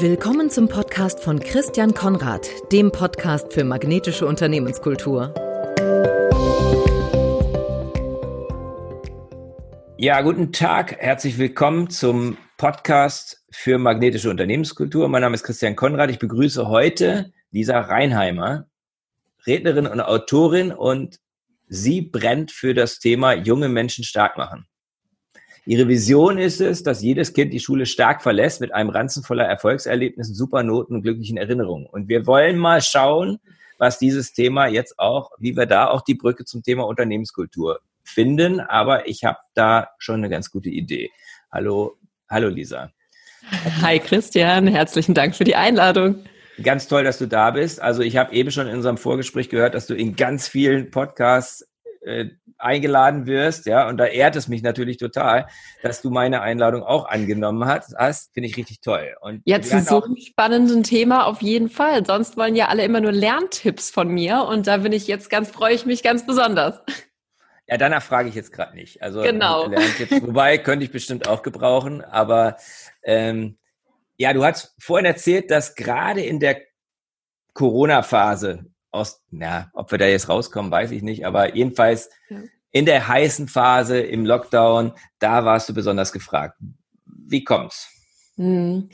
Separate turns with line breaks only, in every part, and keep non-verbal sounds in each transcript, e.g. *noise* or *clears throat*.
Willkommen zum Podcast von Christian Konrad, dem Podcast für magnetische Unternehmenskultur.
Ja, guten Tag, herzlich willkommen zum Podcast für magnetische Unternehmenskultur. Mein Name ist Christian Konrad. Ich begrüße heute Lisa Reinheimer, Rednerin und Autorin und sie brennt für das Thema junge Menschen stark machen. Ihre Vision ist es, dass jedes Kind die Schule stark verlässt mit einem Ranzen voller Erfolgserlebnissen, Supernoten und glücklichen Erinnerungen. Und wir wollen mal schauen, was dieses Thema jetzt auch, wie wir da auch die Brücke zum Thema Unternehmenskultur finden. Aber ich habe da schon eine ganz gute Idee. Hallo, hallo Lisa.
Hi Christian, herzlichen Dank für die Einladung.
Ganz toll, dass du da bist. Also ich habe eben schon in unserem Vorgespräch gehört, dass du in ganz vielen Podcasts äh, eingeladen wirst, ja, und da ehrt es mich natürlich total, dass du meine Einladung auch angenommen hast. hast finde ich richtig toll.
Und jetzt zu so einem spannenden Thema auf jeden Fall. Sonst wollen ja alle immer nur Lerntipps von mir und da bin ich jetzt ganz, freue ich mich ganz besonders.
Ja, danach frage ich jetzt gerade nicht. Also
genau.
Lerntipps, wobei könnte ich bestimmt auch gebrauchen, aber ähm, ja, du hast vorhin erzählt, dass gerade in der Corona-Phase aus, na, ob wir da jetzt rauskommen, weiß ich nicht, aber jedenfalls ja. in der heißen Phase im Lockdown, da warst du besonders gefragt. Wie kommt's?
Hm.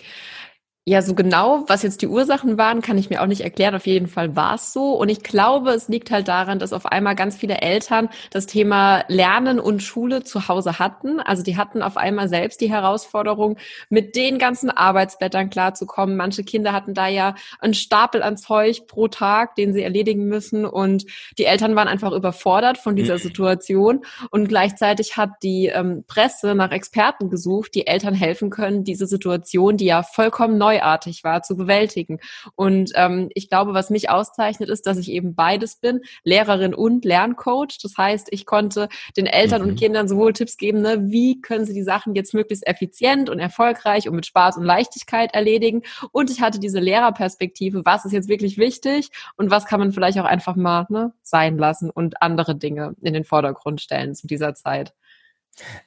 Ja, so genau, was jetzt die Ursachen waren, kann ich mir auch nicht erklären. Auf jeden Fall war es so. Und ich glaube, es liegt halt daran, dass auf einmal ganz viele Eltern das Thema Lernen und Schule zu Hause hatten. Also die hatten auf einmal selbst die Herausforderung, mit den ganzen Arbeitsblättern klarzukommen. Manche Kinder hatten da ja einen Stapel an Zeug pro Tag, den sie erledigen müssen. Und die Eltern waren einfach überfordert von dieser mhm. Situation. Und gleichzeitig hat die ähm, Presse nach Experten gesucht, die Eltern helfen können, diese Situation, die ja vollkommen neu neuartig war, zu bewältigen. Und ähm, ich glaube, was mich auszeichnet, ist, dass ich eben beides bin, Lehrerin und Lerncoach. Das heißt, ich konnte den Eltern mhm. und Kindern sowohl Tipps geben, ne, wie können sie die Sachen jetzt möglichst effizient und erfolgreich und mit Spaß und Leichtigkeit erledigen. Und ich hatte diese Lehrerperspektive, was ist jetzt wirklich wichtig und was kann man vielleicht auch einfach mal ne, sein lassen und andere Dinge in den Vordergrund stellen zu dieser Zeit.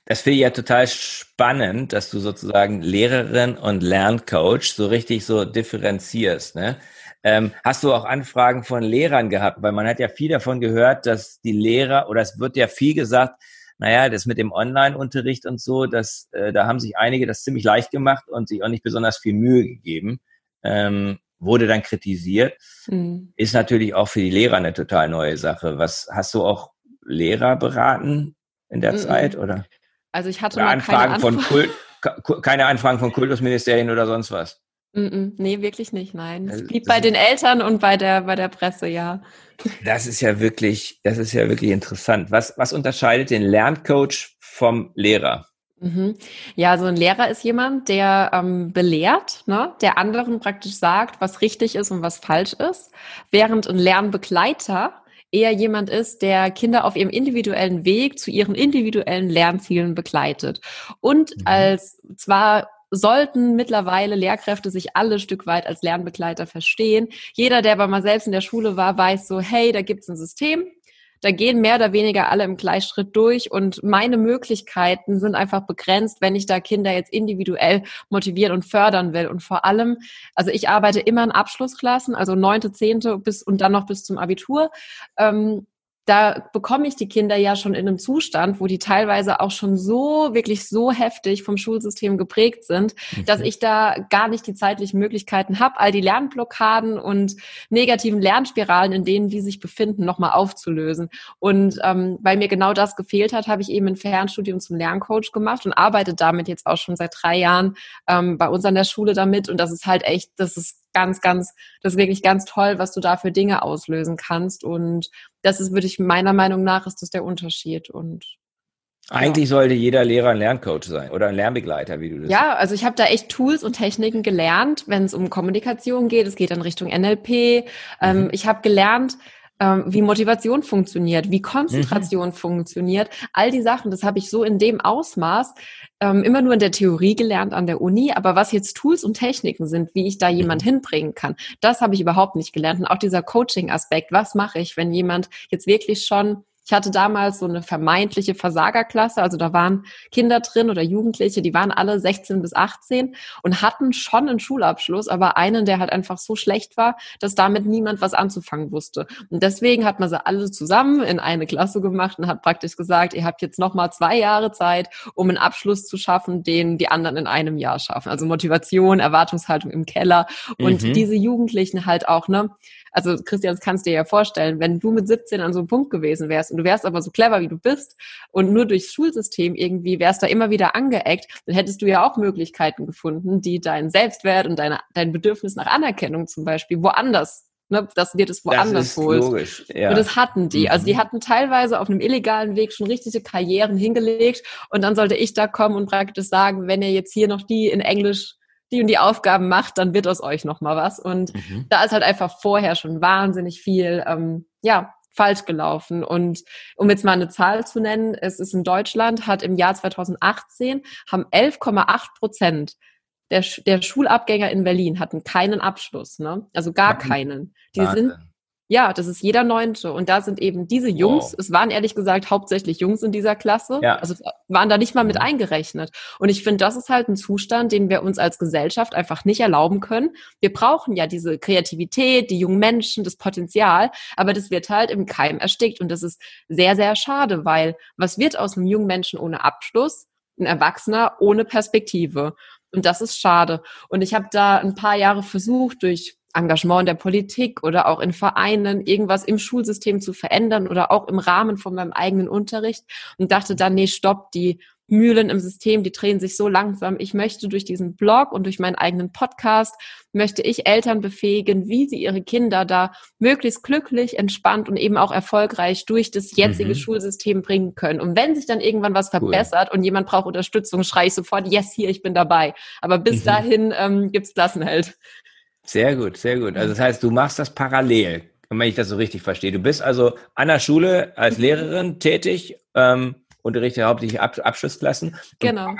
Das finde ich ja total spannend, dass du sozusagen Lehrerin und Lerncoach so richtig so differenzierst. Ne? Ähm, hast du auch Anfragen von Lehrern gehabt? Weil man hat ja viel davon gehört, dass die Lehrer, oder es wird ja viel gesagt, naja, das mit dem Online-Unterricht und so, das, äh, da haben sich einige das ziemlich leicht gemacht und sich auch nicht besonders viel Mühe gegeben. Ähm, wurde dann kritisiert. Mhm. Ist natürlich auch für die Lehrer eine total neue Sache. Was hast du auch Lehrer beraten, in der mm -mm. Zeit, oder?
Also ich hatte
Anfragen keine Anfragen. von Kult, *laughs* keine Anfragen von Kultusministerien oder sonst was.
Mm nee, wirklich nicht, nein. Es blieb bei den Eltern und bei der, bei der Presse, ja.
Das ist ja wirklich, das ist ja wirklich interessant. Was, was unterscheidet den Lerncoach vom Lehrer?
Mhm. Ja, so ein Lehrer ist jemand, der ähm, belehrt, ne? der anderen praktisch sagt, was richtig ist und was falsch ist, während ein Lernbegleiter eher jemand ist, der Kinder auf ihrem individuellen Weg zu ihren individuellen Lernzielen begleitet. Und mhm. als zwar sollten mittlerweile Lehrkräfte sich alle Stück weit als Lernbegleiter verstehen. Jeder, der aber mal selbst in der Schule war, weiß so, hey, da gibt's ein System, da gehen mehr oder weniger alle im Gleichschritt durch und meine Möglichkeiten sind einfach begrenzt, wenn ich da Kinder jetzt individuell motivieren und fördern will. Und vor allem, also ich arbeite immer in Abschlussklassen, also neunte, zehnte bis und dann noch bis zum Abitur. Ähm, da bekomme ich die Kinder ja schon in einem Zustand, wo die teilweise auch schon so, wirklich so heftig vom Schulsystem geprägt sind, mhm. dass ich da gar nicht die zeitlichen Möglichkeiten habe, all die Lernblockaden und negativen Lernspiralen, in denen die sich befinden, nochmal aufzulösen. Und ähm, weil mir genau das gefehlt hat, habe ich eben ein Fernstudium zum Lerncoach gemacht und arbeite damit jetzt auch schon seit drei Jahren ähm, bei uns an der Schule damit. Und das ist halt echt, das ist ganz, ganz, das ist wirklich ganz toll, was du da für Dinge auslösen kannst. Und das ist, würde ich meiner Meinung nach, ist das der Unterschied. Und
eigentlich ja. sollte jeder Lehrer ein Lerncoach sein oder ein Lernbegleiter, wie du das
Ja, also ich habe da echt Tools und Techniken gelernt, wenn es um Kommunikation geht. Es geht in Richtung NLP. Ähm, mhm. Ähm, ich habe gelernt, ähm, wie Motivation funktioniert, wie Konzentration mhm. funktioniert. All die Sachen, das habe ich so in dem Ausmaß ähm, immer nur in der Theorie gelernt an der Uni. Aber was jetzt Tools und Techniken sind, wie ich da jemand mhm. hinbringen kann, das habe ich überhaupt nicht gelernt. Und auch dieser Coaching-Aspekt, was mache ich, wenn jemand jetzt wirklich schon Ich hatte damals so eine vermeintliche Versagerklasse, also da waren Kinder drin oder Jugendliche, die waren alle 16 bis 18 und hatten schon einen Schulabschluss, aber einen, der halt einfach so schlecht war, dass damit niemand was anzufangen wusste. Und deswegen hat man sie alle zusammen in eine Klasse gemacht und hat praktisch gesagt, ihr habt jetzt noch mal zwei Jahre Zeit, um einen Abschluss zu schaffen, den die anderen in einem Jahr schaffen. Also Motivation, Erwartungshaltung im Keller und mhm. diese Jugendlichen halt auch, ne? Also Christian, das kannst du dir ja vorstellen, wenn du mit 17 an so einem Punkt gewesen wärst und du wärst aber so clever, wie du bist und nur durchs Schulsystem irgendwie wärst da immer wieder angeeckt, dann hättest du ja auch Möglichkeiten gefunden, die deinen Selbstwert und deine, dein Bedürfnis nach Anerkennung zum Beispiel woanders Ne, dass dir das woanders das holst. Logisch, ja. Und das hatten die. Also die mhm. hatten teilweise auf einem illegalen Weg schon richtige Karrieren hingelegt und dann sollte ich da kommen und praktisch sagen, wenn ihr jetzt hier noch die in Englisch die und die Aufgaben macht, dann wird aus euch noch mal was. Und mhm. da ist halt einfach vorher schon wahnsinnig viel, ähm, ja, falsch gelaufen. Und um jetzt mal eine Zahl zu nennen, es ist in Deutschland, hat im Jahr 2018 haben 11,8 Prozent der, der Schulabgänger in Berlin hatten keinen Abschluss, ne? Also gar keinen. Die sind ja, das ist jeder Neunte. Und da sind eben diese Jungs, wow. es waren ehrlich gesagt hauptsächlich Jungs in dieser Klasse, ja. also waren da nicht mal mit mhm. eingerechnet. Und ich finde, das ist halt ein Zustand, den wir uns als Gesellschaft einfach nicht erlauben können. Wir brauchen ja diese Kreativität, die jungen Menschen, das Potenzial, aber das wird halt im Keim erstickt. Und das ist sehr, sehr schade, weil was wird aus einem jungen Menschen ohne Abschluss? Ein Erwachsener ohne Perspektive. Und das ist schade. Und ich habe da ein paar Jahre versucht, durch Engagement in der Politik oder auch in Vereinen, irgendwas im Schulsystem zu verändern oder auch im Rahmen von meinem eigenen Unterricht und dachte dann, nee, stopp, die Mühlen im System, die drehen sich so langsam. Ich möchte durch diesen Blog und durch meinen eigenen Podcast, möchte ich Eltern befähigen, wie sie ihre Kinder da möglichst glücklich, entspannt und eben auch erfolgreich durch das jetzige mhm. Schulsystem bringen können. Und wenn sich dann irgendwann was verbessert cool. und jemand braucht Unterstützung, schreie ich sofort, yes, hier, ich bin dabei. Aber bis mhm. dahin ähm, gibt's Klassenheld.
Sehr gut, sehr gut. Also das heißt, du machst das parallel, wenn ich das so richtig verstehe. Du bist also an der Schule als Lehrerin tätig, ähm, unterrichte hauptsächlich Ab Abschlussklassen.
Genau.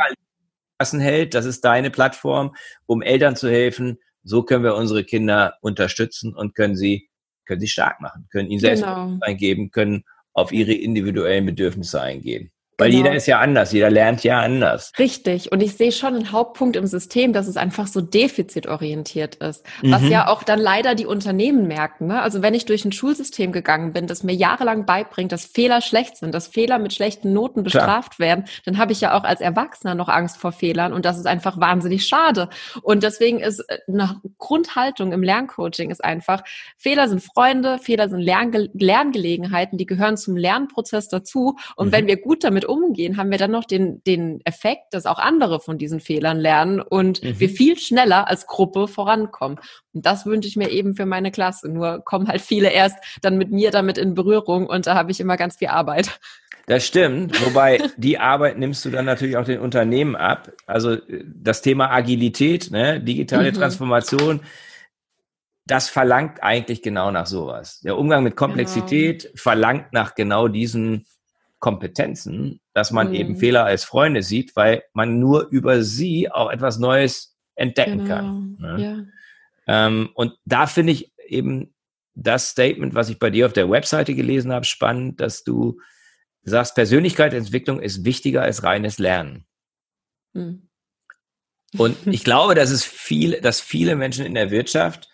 Klassenheld, das ist deine Plattform, um Eltern zu helfen. So können wir unsere Kinder unterstützen und können sie, können sie stark machen, können ihnen selbst genau. eingeben, können auf ihre individuellen Bedürfnisse eingehen. Weil genau. jeder ist ja anders, jeder lernt ja anders.
Richtig. Und ich sehe schon einen Hauptpunkt im System, dass es einfach so defizitorientiert ist. Mhm. Was ja auch dann leider die Unternehmen merken. Ne? Also wenn ich durch ein Schulsystem gegangen bin, das mir jahrelang beibringt, dass Fehler schlecht sind, dass Fehler mit schlechten Noten bestraft Klar. werden, dann habe ich ja auch als Erwachsener noch Angst vor Fehlern. Und das ist einfach wahnsinnig schade. Und deswegen ist äh, eine Grundhaltung im Lerncoaching ist einfach, Fehler sind Freunde, Fehler sind Lernge Lerngelegenheiten, die gehören zum Lernprozess dazu. Und mhm. wenn wir gut damit umgehen, haben wir dann noch den, den Effekt, dass auch andere von diesen Fehlern lernen und mhm. wir viel schneller als Gruppe vorankommen. Und das wünsche ich mir eben für meine Klasse. Nur kommen halt viele erst dann mit mir damit in Berührung und da habe ich immer ganz viel Arbeit.
Das stimmt, wobei die Arbeit nimmst du dann natürlich auch den Unternehmen ab. Also äh, das Thema Agilität, ne, digitale mhm. Transformation, das verlangt eigentlich genau nach sowas. Der Umgang mit Komplexität genau. verlangt nach genau diesen Kompetenzen, dass man mhm. eben Fehler als Freunde sieht, weil man nur über sie auch etwas Neues entdecken genau. kann. Ne? Ja. Ähm, und da finde ich eben das Statement, was ich bei dir auf der Webseite gelesen habe, spannend, dass du sagst, Persönlichkeitsentwicklung ist wichtiger als reines Lernen. Mhm. Und *laughs* ich glaube, dass es viel, dass viele Menschen in der Wirtschaft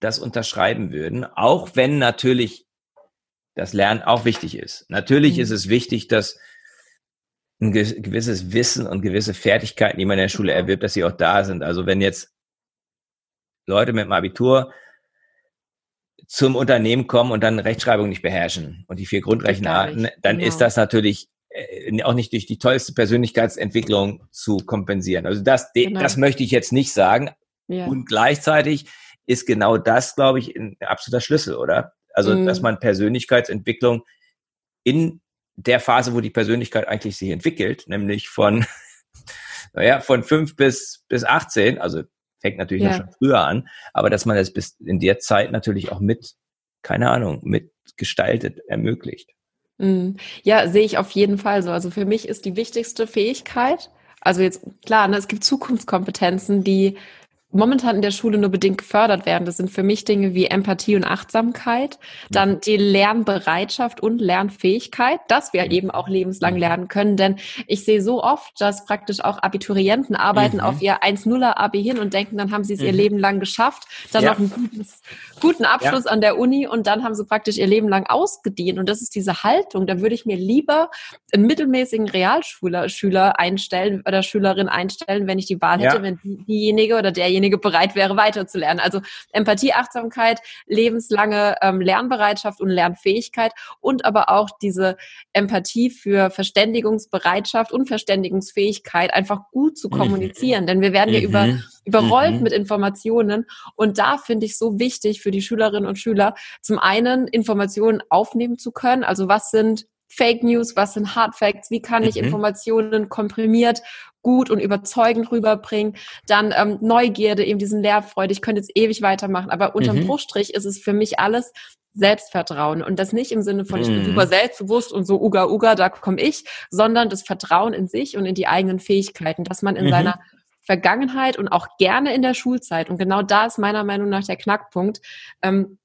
das unterschreiben würden, auch wenn natürlich das Lernen auch wichtig ist. Natürlich mhm. ist es wichtig, dass ein gewisses Wissen und gewisse Fertigkeiten, die man in der Schule erwirbt, dass sie auch da sind. Also wenn jetzt Leute mit dem Abitur zum Unternehmen kommen und dann Rechtschreibung nicht beherrschen und die vier Grundrechenarten, dann genau. ist das natürlich äh, auch nicht durch die tollste Persönlichkeitsentwicklung zu kompensieren. Also das, genau. das möchte ich jetzt nicht sagen. Ja. Und gleichzeitig ist genau das, glaube ich, ein absoluter Schlüssel, oder? Also, mhm. dass man Persönlichkeitsentwicklung in der Phase, wo die Persönlichkeit eigentlich sich entwickelt, nämlich von, *laughs* naja, von fünf bis, bis 18, also fängt natürlich ja. schon früher an, aber dass man das bis in der Zeit natürlich auch mit, keine Ahnung, mitgestaltet, ermöglicht.
Mhm. Ja, sehe ich auf jeden Fall so. Also für mich ist die wichtigste Fähigkeit, also jetzt klar, ne, es gibt Zukunftskompetenzen, die momentan in der Schule nur bedingt gefördert werden. Das sind für mich Dinge wie Empathie und Achtsamkeit, dann die Lernbereitschaft und Lernfähigkeit, dass wir eben auch lebenslang mhm. lernen können. Denn ich sehe so oft, dass praktisch auch Abiturienten arbeiten mhm. auf ihr 1-0er Abi hin und denken, dann haben sie es mhm. ihr Leben lang geschafft, dann ja. noch einen gutes, guten Abschluss ja. an der Uni und dann haben sie praktisch ihr Leben lang ausgedient. Und das ist diese Haltung. Da würde ich mir lieber einen mittelmäßigen Realschüler Schüler einstellen oder Schülerin einstellen, wenn ich die Wahl hätte, ja. wenn diejenige oder derjenige derjenige bereit wäre, weiterzulernen. Also Empathie, Achtsamkeit, lebenslange ähm, Lernbereitschaft und Lernfähigkeit und aber auch diese Empathie für Verständigungsbereitschaft und Verständigungsfähigkeit einfach gut zu mhm. kommunizieren. Mhm. Denn wir werden ja über, mhm. überrollt mhm. mit Informationen. Und da finde ich so wichtig für die Schülerinnen und Schüler, zum einen Informationen aufnehmen zu können. Also was sind Fake News, was sind Hard Facts, wie kann ich mhm. Informationen komprimiert gut und überzeugend rüberbringen. Dann ähm, Neugierde, eben diesen Lehrfreude. Ich könnte jetzt ewig weitermachen, aber unterm mhm. Bruchstrich ist es für mich alles Selbstvertrauen und das nicht im Sinne von, ich bin mhm. super selbstbewusst und so uga uga, da komme ich, sondern das Vertrauen in sich und in die eigenen Fähigkeiten, dass man in mhm. seiner Vergangenheit und auch gerne in der Schulzeit, und genau da ist meiner Meinung nach der Knackpunkt, ähm,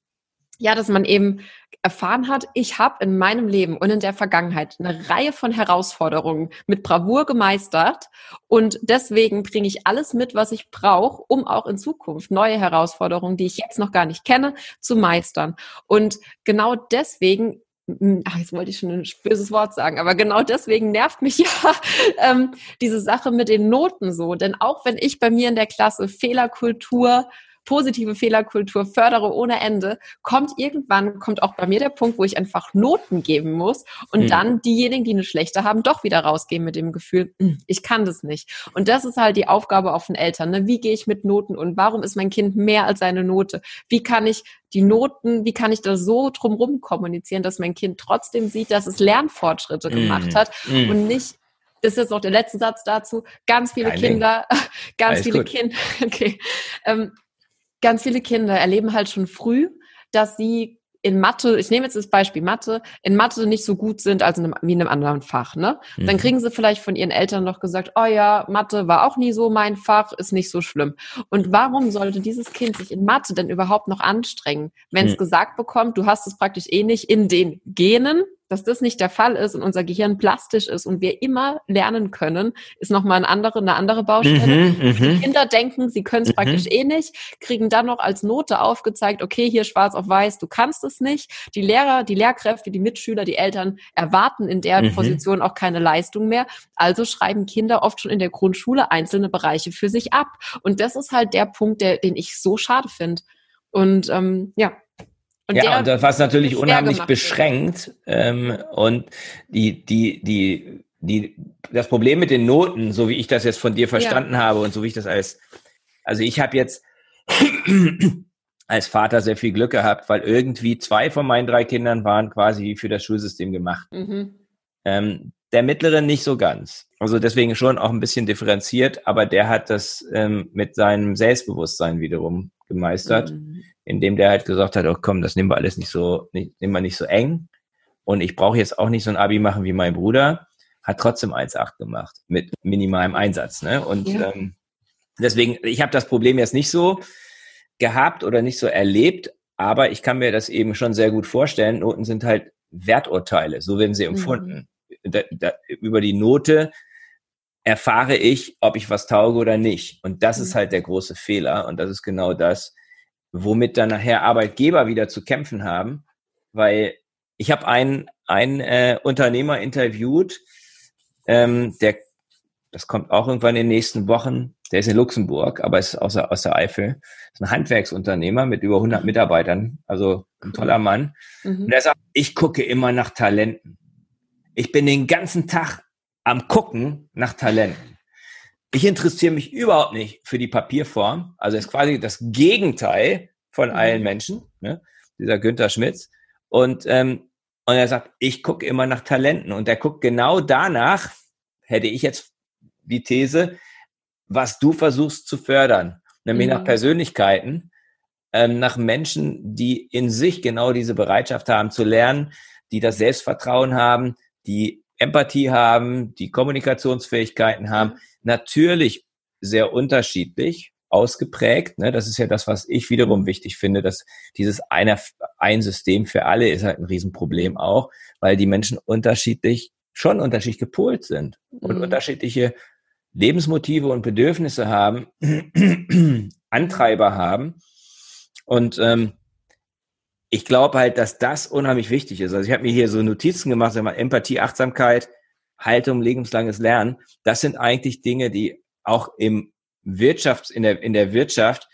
ja, dass man eben erfahren hat, ich habe in meinem Leben und in der Vergangenheit eine Reihe von Herausforderungen mit Bravour gemeistert und deswegen bringe ich alles mit, was ich brauche, um auch in Zukunft neue Herausforderungen, die ich jetzt noch gar nicht kenne, zu meistern. Und genau deswegen Ach, jetzt wollte ich schon ein böses Wort sagen, aber genau deswegen nervt mich *laughs* ja ähm, diese Sache mit den Noten so. Denn auch wenn ich bei mir in der Klasse Fehlerkultur positive Fehlerkultur fördere ohne Ende, kommt irgendwann, kommt auch bei mir der Punkt, wo ich einfach Noten geben muss und mhm. dann diejenigen, die eine schlechte haben, doch wieder rausgehen mit dem Gefühl, hm, ich kann das nicht. Und das ist halt die Aufgabe auch von Eltern. Ne? Wie gehe ich mit Noten und warum ist mein Kind mehr als seine Note? Wie kann ich die Noten, wie kann ich da so drumherum kommunizieren, dass mein Kind trotzdem sieht, dass es Lernfortschritte mhm. gemacht hat mhm. und nicht das ist jetzt noch der letzte Satz dazu. Ganz viele Kein Kinder, Ding. *laughs* ganz Alles viele Kinder, *laughs* okay, ähm, ganz viele Kinder erleben halt schon früh, dass sie in Mathe, ich nehme jetzt das Beispiel Mathe, in Mathe nicht so gut sind als in einem, wie in einem anderen Fach, ne? Mhm. Dann kriegen sie vielleicht von ihren Eltern noch gesagt, oh ja, Mathe war auch nie so mein Fach, ist nicht so schlimm. Und warum sollte dieses Kind sich in Mathe denn überhaupt noch anstrengen, wenn es mhm. gesagt bekommt, du hast es praktisch eh nicht in den Genen, dass das nicht der Fall ist und unser Gehirn plastisch ist und wir immer lernen können, ist nochmal eine andere, eine andere Baustelle. Mhm, die mhm. Kinder denken, sie können es mhm. praktisch eh nicht, kriegen dann noch als Note aufgezeigt, okay, hier schwarz auf weiß, du kannst es nicht. Die Lehrer, die Lehrkräfte, die Mitschüler, die Eltern erwarten in der mhm. Position auch keine Leistung mehr. Also schreiben Kinder oft schon in der Grundschule einzelne Bereiche für sich ab. Und das ist halt der Punkt, der, den ich so schade finde. Und ähm, ja,
und ja, und das war natürlich unheimlich beschränkt. Ähm, und die, die, die, die, das Problem mit den Noten, so wie ich das jetzt von dir verstanden ja. habe und so wie ich das als, also ich habe jetzt *clears throat* als Vater sehr viel Glück gehabt, weil irgendwie zwei von meinen drei Kindern waren quasi für das Schulsystem gemacht. Mhm. Ähm, der mittlere nicht so ganz. Also deswegen schon auch ein bisschen differenziert, aber der hat das ähm, mit seinem Selbstbewusstsein wiederum gemeistert. Mhm indem der halt gesagt hat, oh komm, das nehmen wir alles nicht so, nicht, nehmen wir nicht so eng. Und ich brauche jetzt auch nicht so ein Abi machen wie mein Bruder, hat trotzdem 1,8 gemacht mit minimalem Einsatz. Ne? Und ja. ähm, deswegen, ich habe das Problem jetzt nicht so gehabt oder nicht so erlebt, aber ich kann mir das eben schon sehr gut vorstellen. Noten sind halt Werturteile, so werden sie empfunden. Mhm. Da, da, über die Note erfahre ich, ob ich was tauge oder nicht. Und das mhm. ist halt der große Fehler. Und das ist genau das, womit dann nachher Arbeitgeber wieder zu kämpfen haben, weil ich habe einen, einen äh, Unternehmer interviewt, ähm, der, das kommt auch irgendwann in den nächsten Wochen, der ist in Luxemburg, aber ist aus der, aus der Eifel, ist ein Handwerksunternehmer mit über 100 Mitarbeitern, also ein toller Mann. Mhm. Und der sagt, ich gucke immer nach Talenten. Ich bin den ganzen Tag am Gucken nach Talenten. Ich interessiere mich überhaupt nicht für die Papierform. Also ist quasi das Gegenteil von mhm. allen Menschen, ne? dieser Günther Schmitz. Und, ähm, und er sagt, ich gucke immer nach Talenten. Und er guckt genau danach, hätte ich jetzt die These, was du versuchst zu fördern. Nämlich mhm. nach Persönlichkeiten, ähm, nach Menschen, die in sich genau diese Bereitschaft haben zu lernen, die das Selbstvertrauen haben, die Empathie haben, die Kommunikationsfähigkeiten haben. Mhm natürlich sehr unterschiedlich, ausgeprägt. Ne? Das ist ja das, was ich wiederum wichtig finde, dass dieses eine, ein System für alle ist halt ein Riesenproblem auch, weil die Menschen unterschiedlich, schon unterschiedlich gepolt sind und mhm. unterschiedliche Lebensmotive und Bedürfnisse haben, *clears throat* Antreiber haben. Und ähm, ich glaube halt, dass das unheimlich wichtig ist. Also ich habe mir hier so Notizen gemacht, sag mal, Empathie, Achtsamkeit, Haltung, lebenslanges Lernen. Das sind eigentlich Dinge, die auch im Wirtschafts, in der, in der Wirtschaft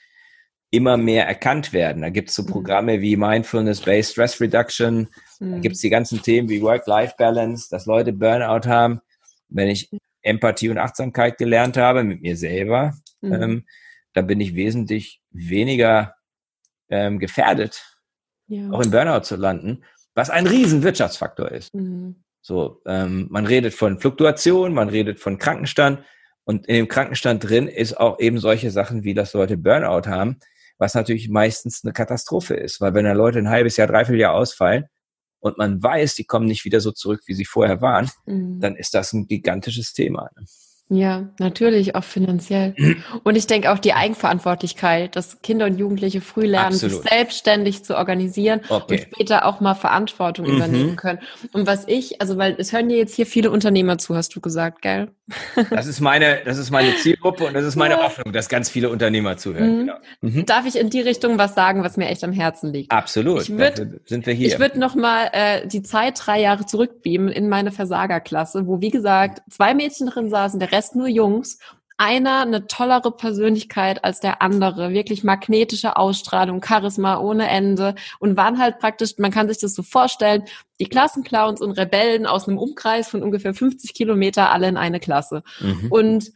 immer mehr erkannt werden. Da gibt es so mhm. Programme wie Mindfulness-Based Stress Reduction, mhm. da gibt es die ganzen Themen wie Work-Life-Balance, dass Leute Burnout haben. Wenn ich Empathie und Achtsamkeit gelernt habe mit mir selber, mhm. ähm, dann bin ich wesentlich weniger ähm, gefährdet, ja. auch im Burnout zu landen, was ein riesen Wirtschaftsfaktor ist. Mhm. So, ähm, man redet von Fluktuation, man redet von Krankenstand und in dem Krankenstand drin ist auch eben solche Sachen, wie dass Leute Burnout haben, was natürlich meistens eine Katastrophe ist, weil wenn da Leute ein halbes Jahr, dreiviertel Jahr ausfallen und man weiß, die kommen nicht wieder so zurück, wie sie vorher waren, mhm. dann ist das ein gigantisches Thema. Ne?
Ja, natürlich, auch finanziell. *clears throat* Und ich denke auch die Eigenverantwortlichkeit, dass Kinder und Jugendliche früh lernen, Absolut. sich selbstständig zu organisieren okay. und später auch mal Verantwortung mhm. übernehmen können. Und was ich, also weil es hören dir jetzt hier viele Unternehmer zu, hast du gesagt, gell? *laughs*
Das ist meine, das ist meine Zielgruppe und das ist meine ja. Hoffnung, dass ganz viele Unternehmer zuhören. Mhm.
Genau. Mhm. Darf ich in die Richtung was sagen, was mir echt am Herzen liegt?
Absolut.
Ich würd, sind wir hier. Ich würde noch mal äh, die Zeit drei Jahre zurückbeamen in meine Versagerklasse, wo wie gesagt zwei Mädchen drin saßen, der Rest nur Jungs. Einer eine tollere Persönlichkeit als der andere, wirklich magnetische Ausstrahlung, Charisma ohne Ende und waren halt praktisch, man kann sich das so vorstellen, die Klassenclowns und Rebellen aus einem Umkreis von ungefähr 50 Kilometer alle in eine Klasse. Mhm. Und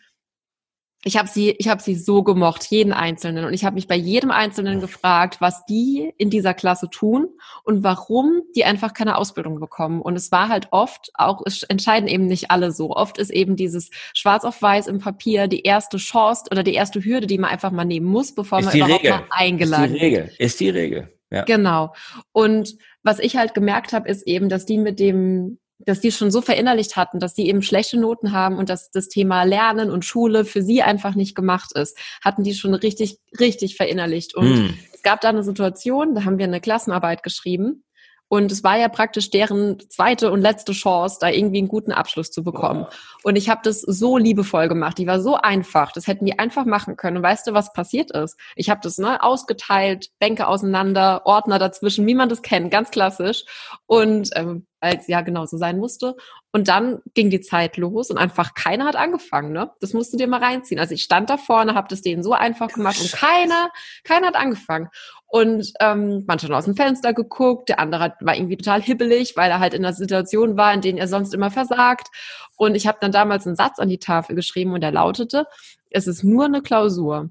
ich habe sie, ich habe sie so gemocht, jeden Einzelnen. Und ich habe mich bei jedem Einzelnen gefragt, was die in dieser Klasse tun und warum die einfach keine Ausbildung bekommen. Und es war halt oft, auch es entscheiden eben nicht alle so. Oft ist eben dieses Schwarz auf Weiß im Papier die erste Chance oder die erste Hürde, die man einfach mal nehmen muss, bevor
ist
man überhaupt
Regel.
mal eingeladen
wird. Ist die Regel. Ist die Regel.
Ja. Genau. Und was ich halt gemerkt habe, ist eben, dass die mit dem dass die schon so verinnerlicht hatten, dass sie eben schlechte Noten haben und dass das Thema Lernen und Schule für sie einfach nicht gemacht ist, hatten die schon richtig, richtig verinnerlicht. Und mm. es gab da eine Situation, da haben wir eine Klassenarbeit geschrieben und es war ja praktisch deren zweite und letzte Chance, da irgendwie einen guten Abschluss zu bekommen. Und ich habe das so liebevoll gemacht. Die war so einfach. Das hätten die einfach machen können. Und weißt du, was passiert ist? Ich habe das ne, ausgeteilt, Bänke auseinander, Ordner dazwischen, wie man das kennt, ganz klassisch. Und ähm, es ja genau so sein musste. Und dann ging die Zeit los und einfach keiner hat angefangen. Ne? Das musst du dir mal reinziehen. Also ich stand da vorne, habe das denen so einfach gemacht und keiner, keiner hat angefangen. Und ähm, manche haben aus dem Fenster geguckt, der andere hat, war irgendwie total hibbelig, weil er halt in einer Situation war, in denen er sonst immer versagt. Und ich habe dann damals einen Satz an die Tafel geschrieben und der lautete, es ist nur eine Klausur.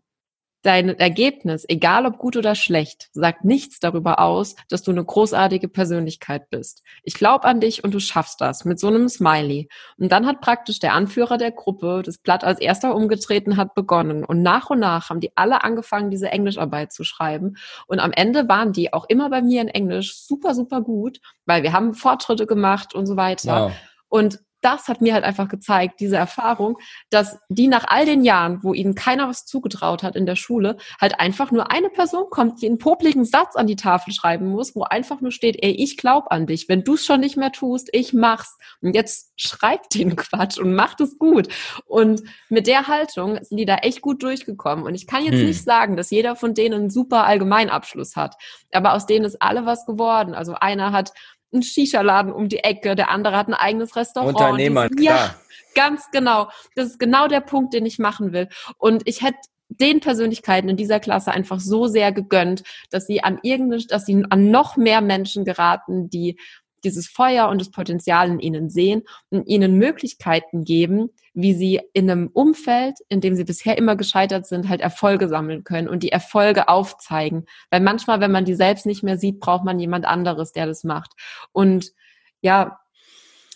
Dein Ergebnis, egal ob gut oder schlecht, sagt nichts darüber aus, dass du eine großartige Persönlichkeit bist. Ich glaube an dich und du schaffst das mit so einem Smiley. Und dann hat praktisch der Anführer der Gruppe das Blatt als erster umgetreten, hat begonnen. Und nach und nach haben die alle angefangen, diese Englischarbeit zu schreiben. Und am Ende waren die auch immer bei mir in Englisch super, super gut, weil wir haben Fortschritte gemacht und so weiter. Wow. Und das hat mir halt einfach gezeigt, diese Erfahrung, dass die nach all den Jahren, wo ihnen keiner was zugetraut hat in der Schule, halt einfach nur eine Person kommt, die einen popligen Satz an die Tafel schreiben muss, wo einfach nur steht, ey, ich glaub an dich. Wenn du es schon nicht mehr tust, ich mach's. Und jetzt schreibt den *laughs* Quatsch und macht es gut. Und mit der Haltung sind die da echt gut durchgekommen. Und ich kann jetzt hm. nicht sagen, dass jeder von denen einen super Allgemeinabschluss hat. Aber aus denen ist alle was geworden. Also einer hat einen Shisha-Laden um die Ecke, der andere hat ein eigenes Restaurant.
Unternehmer,
klar. Ja, ganz genau. Das ist genau der Punkt, den ich machen will. Und ich hätte den Persönlichkeiten in dieser Klasse einfach so sehr gegönnt, dass sie an irgendeine, dass sie an noch mehr Menschen geraten, die dieses Feuer und das Potenzial in ihnen sehen und ihnen Möglichkeiten geben, wie sie in einem Umfeld, in dem sie bisher immer gescheitert sind, halt Erfolge sammeln können und die Erfolge aufzeigen. Weil manchmal, wenn man die selbst nicht mehr sieht, braucht man jemand anderes, der das macht. Und ja,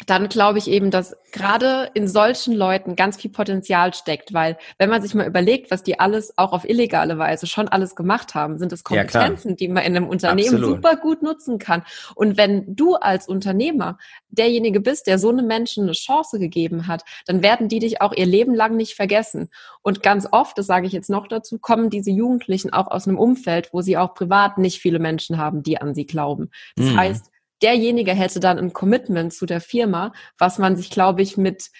dann glaube ich eben, dass gerade in solchen Leuten ganz viel Potenzial steckt, weil wenn man sich mal überlegt, was die alles auch auf illegale Weise schon alles gemacht haben, sind es Kompetenzen, ja, die man in einem Unternehmen Absolut. super gut nutzen kann. Und wenn du als Unternehmer derjenige bist, der so einem Menschen eine Chance gegeben hat, dann werden die dich auch ihr Leben lang nicht vergessen. Und ganz oft, das sage ich jetzt noch dazu, kommen diese Jugendlichen auch aus einem Umfeld, wo sie auch privat nicht viele Menschen haben, die an sie glauben. Das mhm. heißt, derjenige hätte dann ein Commitment zu der Firma, was man sich, glaube ich, mit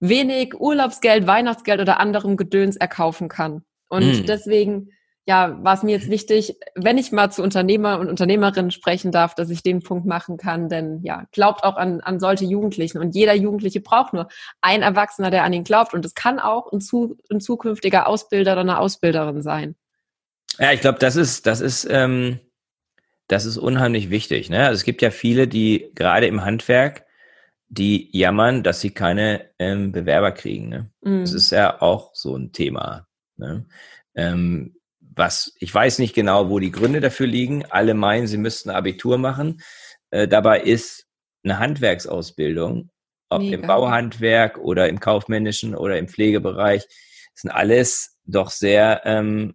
wenig Urlaubsgeld, Weihnachtsgeld oder anderem Gedöns erkaufen kann. Und mm. deswegen, ja, war es mir jetzt wichtig, wenn ich mal zu Unternehmer und Unternehmerinnen sprechen darf, dass ich den Punkt machen kann, denn ja, glaubt auch an, an solche Jugendlichen und jeder Jugendliche braucht nur ein Erwachsener, der an ihn glaubt und es kann auch ein, zu, ein zukünftiger Ausbilder oder eine Ausbilderin sein.
Ja, ich glaube, das ist, das ist, ähm, das ist unheimlich wichtig. Ne? Also es gibt ja viele, die gerade im Handwerk, die jammern, dass sie keine ähm, Bewerber kriegen. Ne? Mhm. Das ist ja auch so ein Thema. Ne? Ähm, was ich weiß nicht genau, wo die Gründe dafür liegen. Alle meinen, sie müssten Abitur machen. Äh, dabei ist eine Handwerksausbildung, ob Mega. im Bauhandwerk oder im kaufmännischen oder im Pflegebereich, sind alles doch sehr, ähm,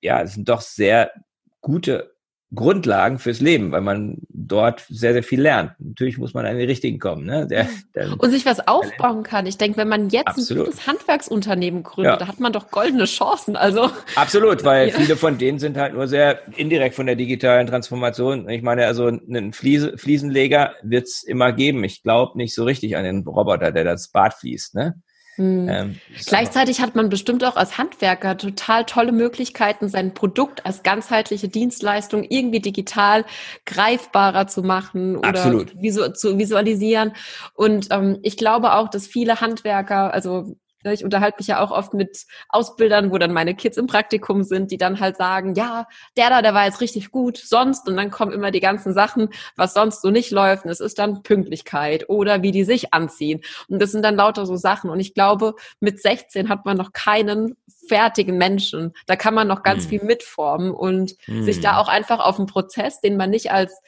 ja, sind doch sehr gute Grundlagen fürs Leben, weil man dort sehr, sehr viel lernt. Natürlich muss man an die richtigen kommen. Ne? Der,
der, und sich was aufbauen kann. Ich denke, wenn man jetzt Absolut. ein gutes Handwerksunternehmen gründet, ja. da hat man doch goldene Chancen. Also
Absolut, *laughs* weil ja. viele von denen sind halt nur sehr indirekt von der digitalen Transformation. Ich meine, also einen Fliese, Fliesenleger wird's immer geben. Ich glaube nicht so richtig an den Roboter, der das Bad fließt. Ne?
Mhm. Ähm, Gleichzeitig hat man bestimmt auch als Handwerker total tolle Möglichkeiten, sein Produkt als ganzheitliche Dienstleistung irgendwie digital greifbarer zu machen oder Absolut. Zu visualisieren. Und ähm, ich glaube auch, dass viele Handwerker, also ich unterhalte mich ja auch oft mit Ausbildern, wo dann meine Kids im Praktikum sind, die dann halt sagen, ja, der da, der war jetzt richtig gut, sonst, und dann kommen immer die ganzen Sachen, was sonst so nicht läuft, und es ist dann Pünktlichkeit oder wie die sich anziehen. Und das sind dann lauter so Sachen. Und ich glaube, mit 16 hat man noch keinen fertigen Menschen. Da kann man noch ganz hm. viel mitformen und hm. sich da auch einfach auf einen Prozess, den man nicht als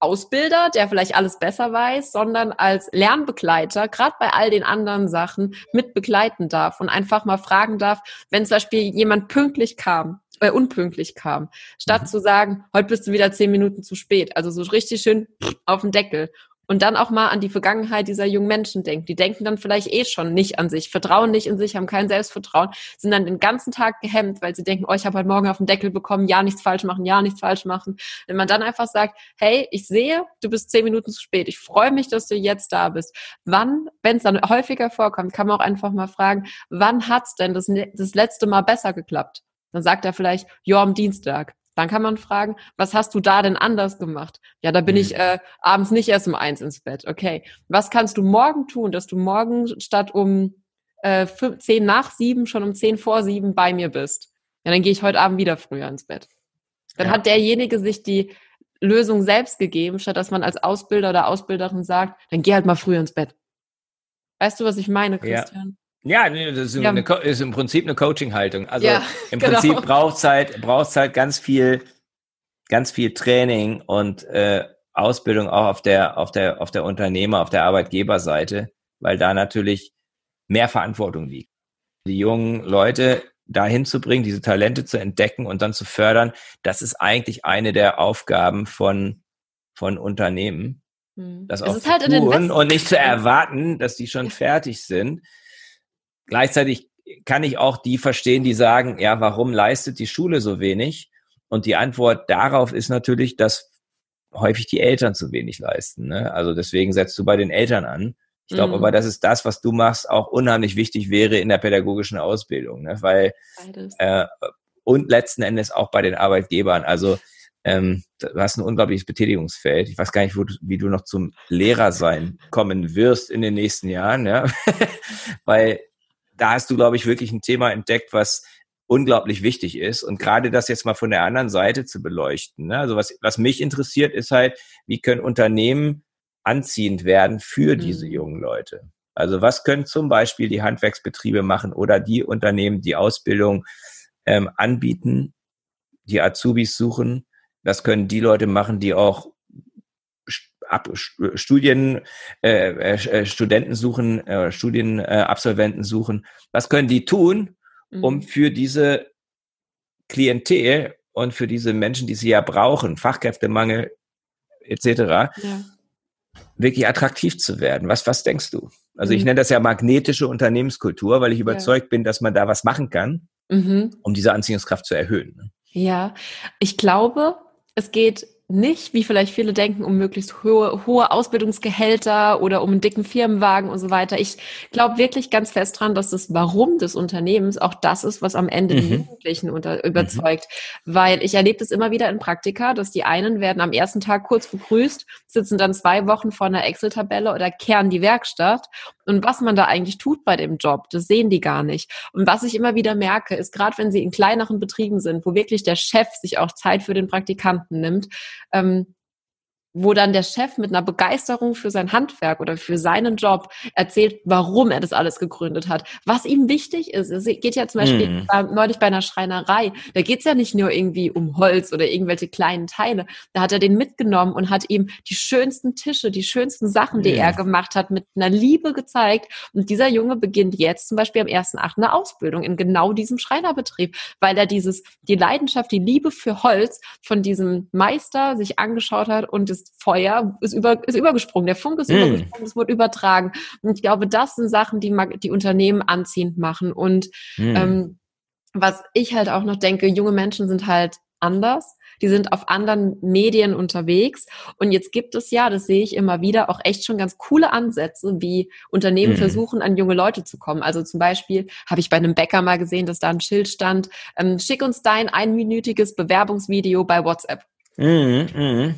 Ausbilder, der vielleicht alles besser weiß, sondern als Lernbegleiter, gerade bei all den anderen Sachen, mit begleiten darf und einfach mal fragen darf, wenn zum Beispiel jemand pünktlich kam, äh, unpünktlich kam, statt mhm. zu sagen, heute bist du wieder zehn Minuten zu spät. Also so richtig schön auf den Deckel und dann auch mal an die Vergangenheit dieser jungen Menschen denken. Die denken dann vielleicht eh schon nicht an sich, vertrauen nicht in sich, haben kein Selbstvertrauen, sind dann den ganzen Tag gehemmt, weil sie denken, oh, ich habe heute Morgen auf den Deckel bekommen, ja, nichts falsch machen, ja, nichts falsch machen. Wenn man dann einfach sagt, hey, ich sehe, du bist zehn Minuten zu spät, ich freue mich, dass du jetzt da bist. Wann, wenn es dann häufiger vorkommt, kann man auch einfach mal fragen, wann hat's denn das, das letzte Mal besser geklappt? Dann sagt er vielleicht, ja, am Dienstag. Dann kann man fragen, was hast du da denn anders gemacht? Ja, da bin mhm. ich äh, abends nicht erst um eins ins Bett. Okay, was kannst du morgen tun, dass du morgen statt um äh, zehn nach sieben schon um zehn vor sieben bei mir bist? Ja, dann gehe ich heute Abend wieder früher ins Bett. Dann ja. hat derjenige sich die Lösung selbst gegeben, statt dass man als Ausbilder oder Ausbilderin sagt, dann geh halt mal früher ins Bett. Weißt du, was ich meine, Christian?
Ja, das ist, ja. Eine, ist im Prinzip eine Coaching-Haltung. Also ja, im *laughs* genau. Prinzip braucht es halt, braucht's halt ganz viel, ganz viel Training und äh, Ausbildung auch auf der, auf der, auf der Unternehmer, auf der Arbeitgeberseite, weil da natürlich mehr Verantwortung liegt. Die jungen Leute dahin zu bringen, diese Talente zu entdecken und dann zu fördern, das ist eigentlich eine der Aufgaben von, von Unternehmen. Hm. Das auch zu halt tun und nicht zu erwarten, dass die schon fertig sind, Gleichzeitig kann ich auch die verstehen, die sagen, ja, warum leistet die Schule so wenig? Und die Antwort darauf ist natürlich, dass häufig die Eltern zu wenig leisten. Ne? Also deswegen setzt du bei den Eltern an. Ich glaube mhm. aber, dass es das, was du machst, auch unheimlich wichtig wäre in der pädagogischen Ausbildung, ne? weil äh, und letzten Endes auch bei den Arbeitgebern. Also ähm, du hast ein unglaubliches Betätigungsfeld. Ich weiß gar nicht, wo du, wie du noch zum Lehrer sein kommen wirst in den nächsten Jahren, ja, *laughs* weil da hast du, glaube ich, wirklich ein Thema entdeckt, was unglaublich wichtig ist. Und gerade das jetzt mal von der anderen Seite zu beleuchten. Ne? Also was, was mich interessiert, ist halt, wie können Unternehmen anziehend werden für mhm. diese jungen Leute? Also was können zum Beispiel die Handwerksbetriebe machen oder die Unternehmen, die Ausbildung ähm, anbieten, die Azubis suchen? Das können die Leute machen, die auch Ab, Studien, äh, äh, Studenten suchen, äh, Studienabsolventen suchen. Was können die tun, um mhm. für diese Klientel und für diese Menschen, die sie ja brauchen, Fachkräftemangel etc., ja. wirklich attraktiv zu werden? Was, was denkst du? Also mhm. ich nenne das ja magnetische Unternehmenskultur, weil ich überzeugt ja. bin, dass man da was machen kann, mhm. um diese Anziehungskraft zu erhöhen. Ne?
Ja, ich glaube, es geht nicht, wie vielleicht viele denken, um möglichst hohe, hohe Ausbildungsgehälter oder um einen dicken Firmenwagen und so weiter. Ich glaube wirklich ganz fest dran, dass das Warum des Unternehmens auch das ist, was am Ende mhm. die Jugendlichen unter, mhm. überzeugt. Mhm. Weil ich erlebe das immer wieder in Praktika, dass die einen werden am ersten Tag kurz begrüßt, sitzen dann zwei Wochen vor einer Excel-Tabelle oder kehren die Werkstatt. Und was man da eigentlich tut bei dem Job, das sehen die gar nicht. Und was ich immer wieder merke, ist gerade wenn sie in kleineren Betrieben sind, wo wirklich der Chef sich auch Zeit für den Praktikanten nimmt, ähm, wo dann der Chef mit einer Begeisterung für sein Handwerk oder für seinen Job erzählt, warum er das alles gegründet hat, was ihm wichtig ist. Es geht ja zum Beispiel mm. bei, neulich bei einer Schreinerei, da geht es ja nicht nur irgendwie um Holz oder irgendwelche kleinen Teile. Da hat er den mitgenommen und hat ihm die schönsten Tische, die schönsten Sachen, die mm. er gemacht hat, mit einer Liebe gezeigt. Und dieser Junge beginnt jetzt zum Beispiel am 1.8. eine Ausbildung in genau diesem Schreinerbetrieb, weil er dieses, die Leidenschaft, die Liebe für Holz von diesem Meister sich angeschaut hat und das Feuer ist, über, ist übergesprungen, der Funk ist mm. übergesprungen, es wurde übertragen. Und ich glaube, das sind Sachen, die die Unternehmen anziehend machen. Und mm. ähm, was ich halt auch noch denke, junge Menschen sind halt anders. Die sind auf anderen Medien unterwegs. Und jetzt gibt es ja, das sehe ich immer wieder, auch echt schon ganz coole Ansätze, wie Unternehmen mhm. versuchen, an junge Leute zu kommen. Also zum Beispiel habe ich bei einem Bäcker mal gesehen, dass da ein Schild stand, ähm, schick uns dein einminütiges Bewerbungsvideo bei WhatsApp. Mhm, mh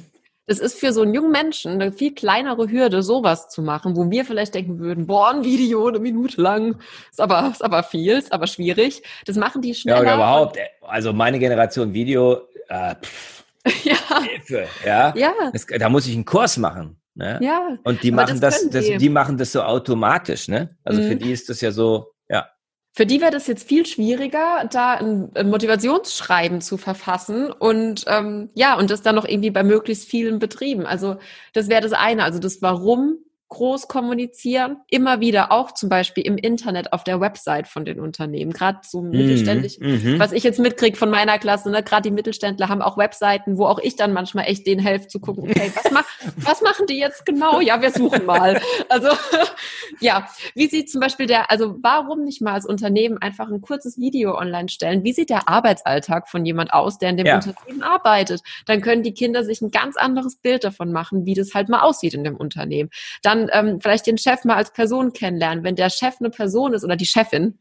das ist für so einen jungen Menschen eine viel kleinere Hürde, sowas zu machen, wo wir vielleicht denken würden, boah, ein Video eine Minute lang, ist aber, ist aber viel, ist aber schwierig. Das machen die schneller.
Ja, oder überhaupt, also meine Generation Video, äh, pff, *laughs* ja. Hilfe, ja. ja. Das, da muss ich einen Kurs machen. Ne? Ja. Und die machen das, das, das, die machen das so automatisch, ne? Also mhm. für die ist das ja so,
für die wäre das jetzt viel schwieriger, da ein, Motivationsschreiben zu verfassen und ähm, ja, und das dann noch irgendwie bei möglichst vielen Betrieben. Also das wäre das eine. Also das Warum groß kommunizieren, immer wieder auch zum Beispiel im Internet auf der Website von den Unternehmen, gerade so mhm, mittelständisch, mhm. was ich jetzt mitkriege von meiner Klasse, ne, gerade die Mittelständler haben auch Webseiten, wo auch ich dann manchmal echt denen helfe zu gucken, okay, was, mach, *laughs* was machen die jetzt genau? Ja, wir suchen mal. Also *laughs* ja, wie sieht zum Beispiel der, also warum nicht mal als Unternehmen einfach ein kurzes Video online stellen? Wie sieht der Arbeitsalltag von jemand aus, der in dem ja. Unternehmen arbeitet? Dann können die Kinder sich ein ganz anderes Bild davon machen, wie das halt mal aussieht in dem Unternehmen. Dann dann ähm, vielleicht den Chef mal als Person kennenlernen. Wenn der Chef eine Person ist oder die Chefin,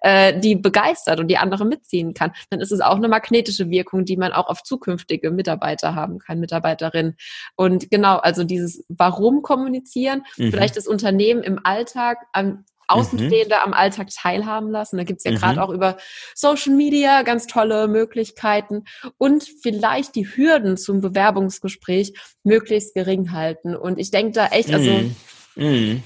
äh, die begeistert und die andere mitziehen kann, dann ist es auch eine magnetische Wirkung, die man auch auf zukünftige Mitarbeiter haben kann, Mitarbeiterinnen. Und genau, also dieses Warum kommunizieren, mhm. vielleicht das Unternehmen im Alltag an Außenstehende mhm. am Alltag teilhaben lassen. Da gibt's ja mhm. gerade auch über Social Media ganz tolle Möglichkeiten und vielleicht die Hürden zum Bewerbungsgespräch möglichst gering halten. Und ich denke da echt, also mhm. mhm.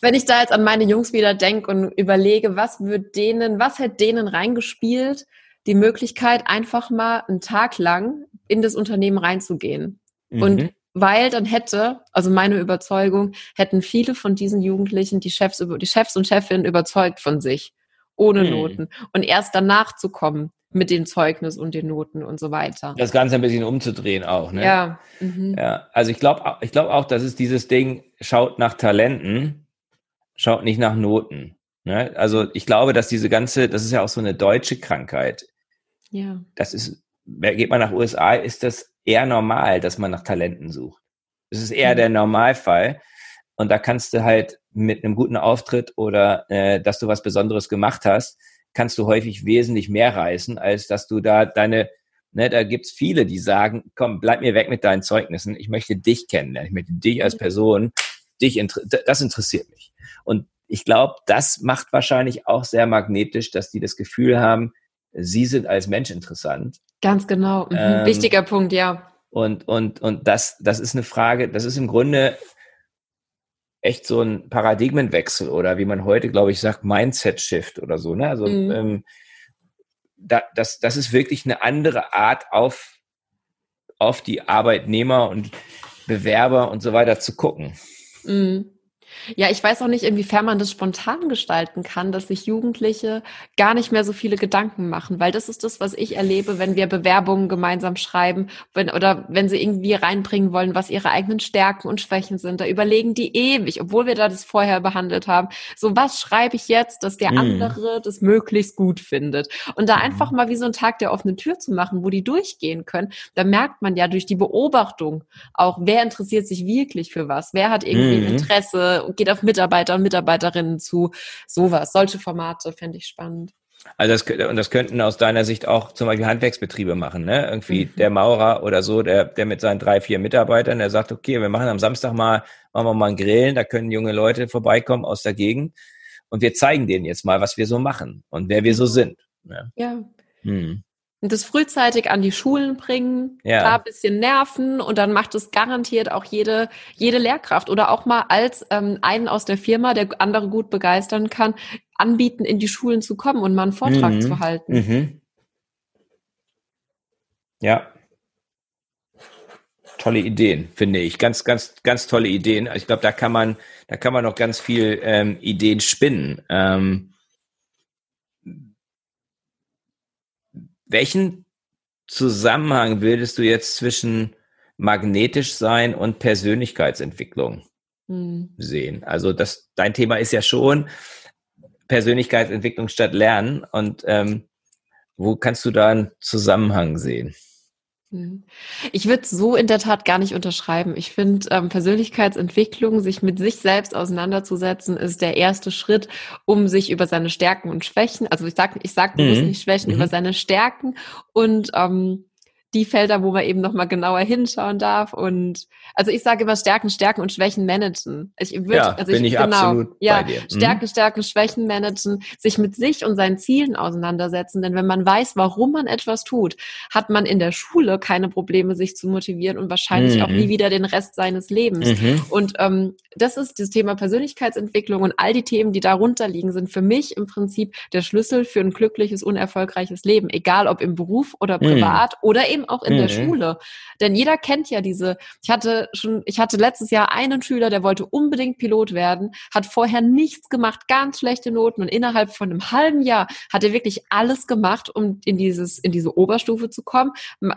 wenn ich da jetzt an meine Jungs wieder denke und überlege, was wird denen, was hätte denen reingespielt, die Möglichkeit, einfach mal einen Tag lang in das Unternehmen reinzugehen. Und mhm weil dann hätte, also meine Überzeugung, hätten viele von diesen Jugendlichen die Chefs, die Chefs und Chefinnen überzeugt von sich, ohne hm. Noten. Und erst danach zu kommen mit dem Zeugnis und den Noten und so weiter.
Das Ganze ein bisschen umzudrehen auch, ne?
Ja.
Mhm. Ja, also ich glaube, ich glaube auch, dass es dieses Ding schaut nach Talenten, schaut nicht nach Noten. Ne? Also ich glaube, dass diese ganze, das ist ja auch so eine deutsche Krankheit. Ja. Das ist, geht man nach USA, ist das eher normal, dass man nach Talenten sucht. Es ist eher mhm. der Normalfall. Und da kannst du halt mit einem guten Auftritt oder äh, dass du was Besonderes gemacht hast, kannst du häufig wesentlich mehr reißen, als dass du da deine, ne, da gibt's viele, die sagen, komm, bleib mir weg mit deinen Zeugnissen, ich möchte dich kennenlernen, ich möchte dich als Person, dich, das interessiert mich. Und ich glaube, das macht wahrscheinlich auch sehr magnetisch, dass die das Gefühl haben, sie sind als Mensch interessant
Ganz genau. Mhm. Ähm, Wichtiger Punkt, ja.
Und, und, und das, das ist eine Frage, das ist im Grunde echt so ein Paradigmenwechsel oder wie man heute, glaube ich, sagt, Mindset-Shift oder so. Ne? Also mhm. ähm, da, das, das ist wirklich eine andere Art auf, auf die Arbeitnehmer und Bewerber und so weiter zu gucken.
Mhm. Ja, ich weiß auch nicht, inwiefern man das spontan gestalten kann, dass sich Jugendliche gar nicht mehr so viele Gedanken machen, weil das ist das, was ich erlebe, wenn wir Bewerbungen gemeinsam schreiben wenn, oder wenn sie irgendwie reinbringen wollen, was ihre eigenen Stärken und Schwächen sind. Da überlegen die ewig, obwohl wir da das vorher behandelt haben. So, was schreibe ich jetzt, dass der mhm. andere das möglichst gut findet? Und da einfach mhm. mal wie so ein Tag der offenen Tür zu machen, wo die durchgehen können, da merkt man ja durch die Beobachtung auch, wer interessiert sich wirklich für was, wer hat irgendwie mhm. Geht auf Mitarbeiter und Mitarbeiterinnen zu. Sowas, solche Formate fände ich spannend.
Also das, und das könnten aus deiner Sicht auch zum Beispiel Handwerksbetriebe machen, ne? Irgendwie mhm. der Maurer oder so, der, der mit seinen drei, vier Mitarbeitern, der sagt, okay, wir machen am Samstag mal, machen wir mal einen Grillen, da können junge Leute vorbeikommen aus der Gegend und wir zeigen denen jetzt mal, was wir so machen und wer wir so sind.
Ne? Ja. Hm und das frühzeitig an die Schulen bringen, ja. da ein bisschen nerven und dann macht es garantiert auch jede, jede Lehrkraft oder auch mal als ähm, einen aus der Firma, der andere gut begeistern kann, anbieten, in die Schulen zu kommen und mal einen Vortrag mhm. zu halten. Mhm.
Ja. Tolle Ideen, finde ich. Ganz, ganz, ganz tolle Ideen. Ich glaube, da kann man, da kann man noch ganz viel ähm, Ideen spinnen. Ähm, Welchen Zusammenhang würdest du jetzt zwischen magnetisch sein und Persönlichkeitsentwicklung hm. sehen? Also das, dein Thema ist ja schon Persönlichkeitsentwicklung statt Lernen und ähm, wo kannst du da einen Zusammenhang sehen?
Mhm. Ich würde so in der Tat gar nicht unterschreiben. Ich finde, ähm, Persönlichkeitsentwicklung, sich mit sich selbst auseinanderzusetzen, ist der erste Schritt, um sich über seine Stärken und Schwächen, also ich sage ich sag bewusst mhm. nicht Schwächen, mhm. über seine Stärken und ähm, die Felder, wo man eben nochmal genauer hinschauen darf. Und also ich sage immer Stärken, Stärken und Schwächen managen. Ich würde,
ja,
also
bin ich, ich genau, absolut
ja, bei dir. Mhm. Stärken, Stärken, Schwächen managen, sich mit sich und seinen Zielen auseinandersetzen. Denn wenn man weiß, warum man etwas tut, hat man in der Schule keine Probleme, sich zu motivieren und wahrscheinlich mhm. auch nie wieder den Rest seines Lebens. Mhm. Und ähm, das ist das Thema Persönlichkeitsentwicklung und all die Themen, die darunter liegen, sind für mich im Prinzip der Schlüssel für ein glückliches, unerfolgreiches Leben, egal ob im Beruf oder mhm. privat oder eben eben auch in mhm. der Schule. Denn jeder kennt ja diese, ich hatte schon, ich hatte letztes Jahr einen Schüler, der wollte unbedingt Pilot werden, hat vorher nichts gemacht, ganz schlechte Noten und innerhalb von einem halben Jahr hat er wirklich alles gemacht, um in dieses, in diese Oberstufe zu kommen,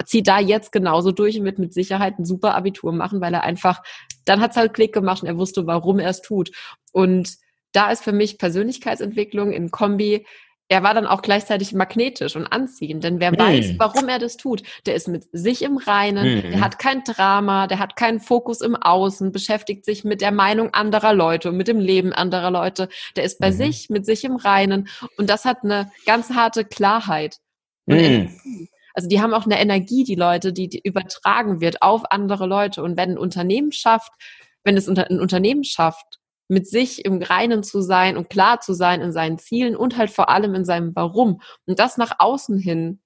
zieht da jetzt genauso durch und wird mit Sicherheit ein super Abitur machen, weil er einfach, dann hat es halt Klick gemacht und er wusste, warum er es tut. Und da ist für mich Persönlichkeitsentwicklung in Kombi er war dann auch gleichzeitig magnetisch und anziehend, denn wer hm. weiß, warum er das tut, der ist mit sich im Reinen, hm. der hat kein Drama, der hat keinen Fokus im Außen, beschäftigt sich mit der Meinung anderer Leute und mit dem Leben anderer Leute, der ist bei mhm. sich, mit sich im Reinen und das hat eine ganz harte Klarheit. Hm. Also die haben auch eine Energie, die Leute, die, die übertragen wird auf andere Leute und wenn ein Unternehmen schafft, wenn es ein Unternehmen schafft, mit sich im Reinen zu sein und klar zu sein in seinen Zielen und halt vor allem in seinem Warum und das nach außen hin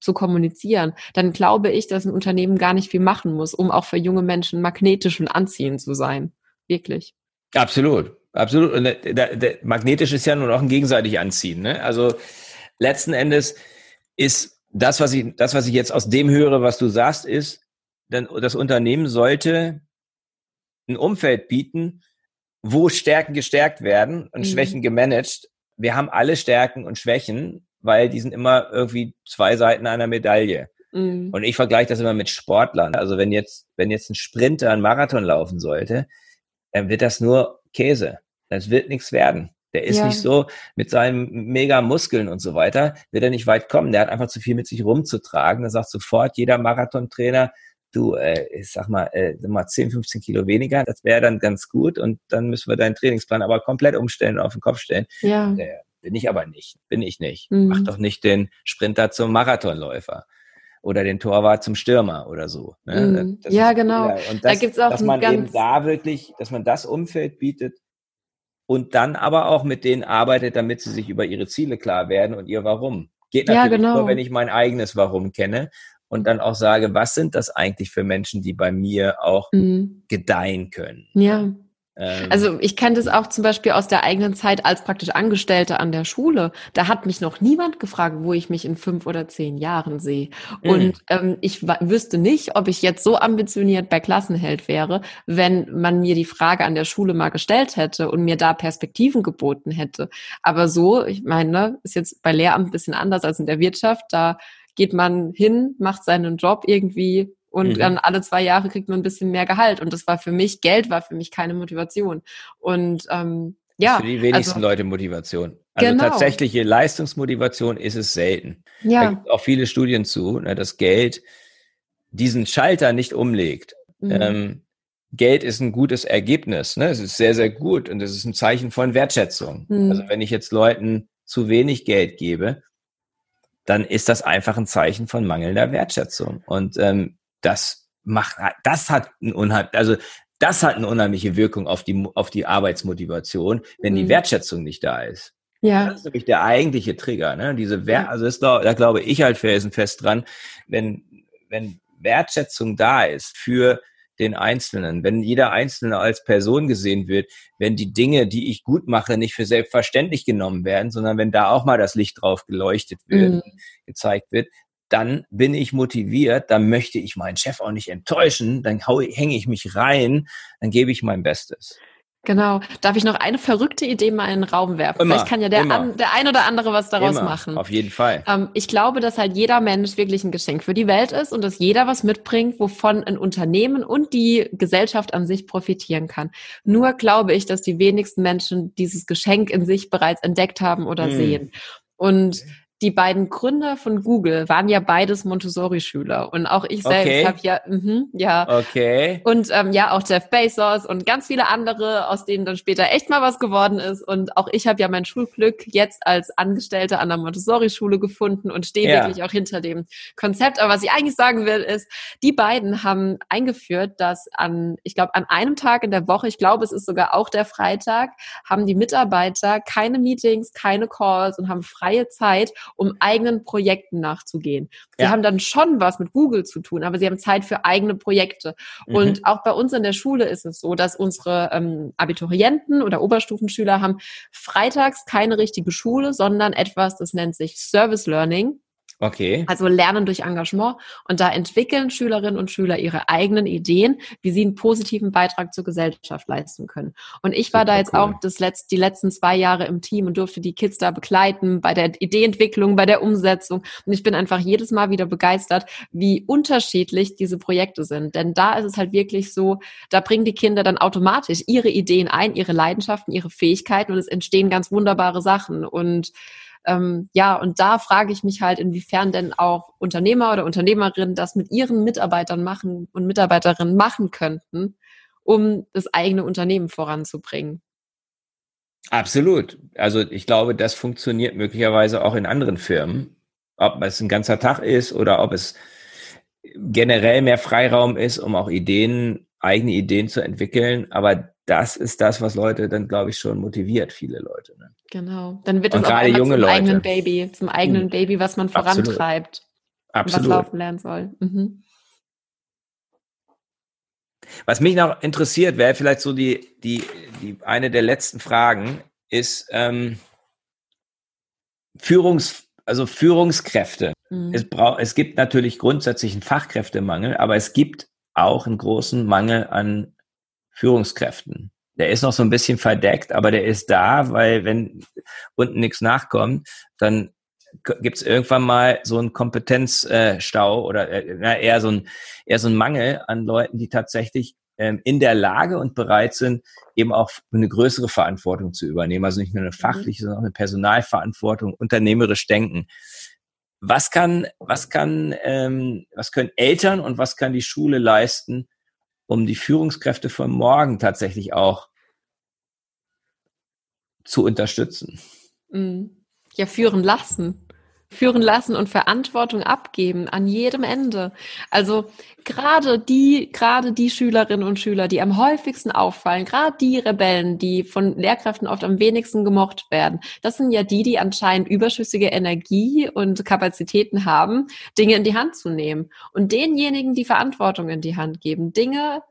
zu kommunizieren, dann glaube ich, dass ein Unternehmen gar nicht viel machen muss, um auch für junge Menschen magnetisch und anziehend zu sein. Wirklich.
Absolut, absolut. Und der, der, der, magnetisch ist ja nur noch ein gegenseitig Anziehen. Ne? Also letzten Endes ist das, was ich, das, was ich jetzt aus dem höre, was du sagst, ist, dann das Unternehmen sollte ein Umfeld bieten, wo Stärken gestärkt werden und mhm. Schwächen gemanagt. Wir haben alle Stärken und Schwächen, weil die sind immer irgendwie zwei Seiten einer Medaille. Mhm. Und ich vergleiche das immer mit Sportlern. Also wenn jetzt, wenn jetzt ein Sprinter einen Marathon laufen sollte, dann wird das nur Käse. Das wird nichts werden. Der ist ja. nicht so mit seinen mega Muskeln und so weiter, wird er nicht weit kommen. Der hat einfach zu viel mit sich rumzutragen. Da sagt sofort jeder Marathontrainer, du, äh, ich sag mal, äh, mal 10, 15 Kilo weniger, das wäre dann ganz gut und dann müssen wir deinen Trainingsplan aber komplett umstellen und auf den Kopf stellen. Ja. Äh, bin ich aber nicht, bin ich nicht. Mhm. Mach doch nicht den Sprinter zum Marathonläufer oder den Torwart zum Stürmer oder so.
Ne? Mhm. ja, genau.
Ja, und das, da gibt's auch dass man eben da wirklich, dass man das Umfeld bietet und dann aber auch mit denen arbeitet, damit sie sich über ihre Ziele klar werden und ihr Warum. Geht natürlich ja, genau. nur, wenn ich mein eigenes Warum kenne und dann auch sage, was sind das eigentlich für Menschen, die bei mir auch mhm. gedeihen können.
Ja. Ähm, also ich kenne das auch zum Beispiel aus der eigenen Zeit als praktisch Angestellte an der Schule. Da hat mich noch niemand gefragt, wo ich mich in fünf oder zehn Jahren sehe. Mhm. Und ähm, ich wüsste nicht, ob ich jetzt so ambitioniert bei Klassenheld wäre, wenn man mir die Frage an der Schule mal gestellt hätte und mir da Perspektiven geboten hätte. Aber so, ich meine, ist jetzt bei Lehramt ein bisschen anders als in der Wirtschaft. Da geht man hin, macht seinen Job irgendwie und mhm. dann alle zwei Jahre kriegt man ein bisschen mehr Gehalt. Und das war für mich, Geld war für mich keine Motivation. Und ähm, ja.
für die wenigsten also, Leute Motivation. Also genau. tatsächliche Leistungsmotivation ist es selten. Ja. Da gibt auch viele Studien zu, ne, dass Geld diesen Schalter nicht umlegt. Mhm. Ähm, Geld ist ein gutes Ergebnis. Ne? Es ist sehr, sehr gut und es ist ein Zeichen von Wertschätzung. Mhm. Also wenn ich jetzt Leuten zu wenig Geld gebe, dann ist das einfach ein Zeichen von mangelnder Wertschätzung. Und ähm, das macht, das hat ein unheim, also das hat eine unheimliche Wirkung auf die, auf die Arbeitsmotivation, wenn mhm. die Wertschätzung nicht da ist. Ja. Das ist nämlich der eigentliche Trigger, ne? Diese Wert, also ist, da glaube ich halt felsenfest dran, wenn, wenn Wertschätzung da ist für den Einzelnen, wenn jeder Einzelne als Person gesehen wird, wenn die Dinge, die ich gut mache, nicht für selbstverständlich genommen werden, sondern wenn da auch mal das Licht drauf geleuchtet wird, mhm. gezeigt wird, dann bin ich motiviert, dann möchte ich meinen Chef auch nicht enttäuschen, dann hänge ich mich rein, dann gebe ich mein Bestes.
Genau. Darf ich noch eine verrückte Idee mal in den Raum werfen? Immer, Vielleicht kann ja der, an, der ein oder andere was daraus immer, machen.
Auf jeden Fall.
Ähm, ich glaube, dass halt jeder Mensch wirklich ein Geschenk für die Welt ist und dass jeder was mitbringt, wovon ein Unternehmen und die Gesellschaft an sich profitieren kann. Nur glaube ich, dass die wenigsten Menschen dieses Geschenk in sich bereits entdeckt haben oder hm. sehen. Und die beiden Gründer von Google waren ja beides Montessori-Schüler und auch ich selbst okay. habe ja, mh, ja,
okay,
und ähm, ja auch Jeff Bezos und ganz viele andere, aus denen dann später echt mal was geworden ist und auch ich habe ja mein Schulglück jetzt als Angestellte an der Montessori-Schule gefunden und stehe ja. wirklich auch hinter dem Konzept. Aber was ich eigentlich sagen will, ist, die beiden haben eingeführt, dass an, ich glaube, an einem Tag in der Woche, ich glaube, es ist sogar auch der Freitag, haben die Mitarbeiter keine Meetings, keine Calls und haben freie Zeit um eigenen Projekten nachzugehen. Sie ja. haben dann schon was mit Google zu tun, aber sie haben Zeit für eigene Projekte. Mhm. Und auch bei uns in der Schule ist es so, dass unsere ähm, Abiturienten oder Oberstufenschüler haben freitags keine richtige Schule, sondern etwas, das nennt sich Service Learning.
Okay.
Also Lernen durch Engagement. Und da entwickeln Schülerinnen und Schüler ihre eigenen Ideen, wie sie einen positiven Beitrag zur Gesellschaft leisten können. Und ich war Super da jetzt cool. auch das letzt, die letzten zwei Jahre im Team und durfte die Kids da begleiten bei der Ideeentwicklung, bei der Umsetzung. Und ich bin einfach jedes Mal wieder begeistert, wie unterschiedlich diese Projekte sind. Denn da ist es halt wirklich so, da bringen die Kinder dann automatisch ihre Ideen ein, ihre Leidenschaften, ihre Fähigkeiten und es entstehen ganz wunderbare Sachen. Und ähm, ja, und da frage ich mich halt, inwiefern denn auch Unternehmer oder Unternehmerinnen das mit ihren Mitarbeitern machen und Mitarbeiterinnen machen könnten, um das eigene Unternehmen voranzubringen.
Absolut. Also ich glaube, das funktioniert möglicherweise auch in anderen Firmen. Ob es ein ganzer Tag ist oder ob es generell mehr Freiraum ist, um auch Ideen, eigene Ideen zu entwickeln. Aber das ist das, was Leute dann, glaube ich, schon motiviert, viele Leute. Ne?
Genau. Dann wird es auch einmal junge zum Leute. eigenen Baby, zum eigenen mhm. Baby, was man vorantreibt.
Absolut.
was laufen lernen soll. Mhm.
Was mich noch interessiert, wäre vielleicht so die, die, die eine der letzten Fragen, ist ähm, Führungs, also Führungskräfte. Mhm. Es, braucht, es gibt natürlich grundsätzlich einen Fachkräftemangel, aber es gibt auch einen großen Mangel an Führungskräften. Der ist noch so ein bisschen verdeckt, aber der ist da, weil wenn unten nichts nachkommt, dann gibt es irgendwann mal so einen Kompetenzstau oder äh, eher so ein eher so ein Mangel an Leuten, die tatsächlich ähm, in der Lage und bereit sind, eben auch eine größere Verantwortung zu übernehmen. Also nicht nur eine mhm. fachliche, sondern auch eine Personalverantwortung, unternehmerisch denken. Was kann, was kann, ähm, was können Eltern und was kann die Schule leisten, um die Führungskräfte von morgen tatsächlich auch zu unterstützen.
Mhm. Ja, führen lassen. Führen lassen und Verantwortung abgeben an jedem Ende. Also gerade die, gerade die Schülerinnen und Schüler, die am häufigsten auffallen, gerade die Rebellen, die von Lehrkräften oft am wenigsten gemocht werden, das sind ja die, die anscheinend überschüssige Energie und Kapazitäten haben, Dinge in die Hand zu nehmen. Und denjenigen, die Verantwortung in die Hand geben, Dinge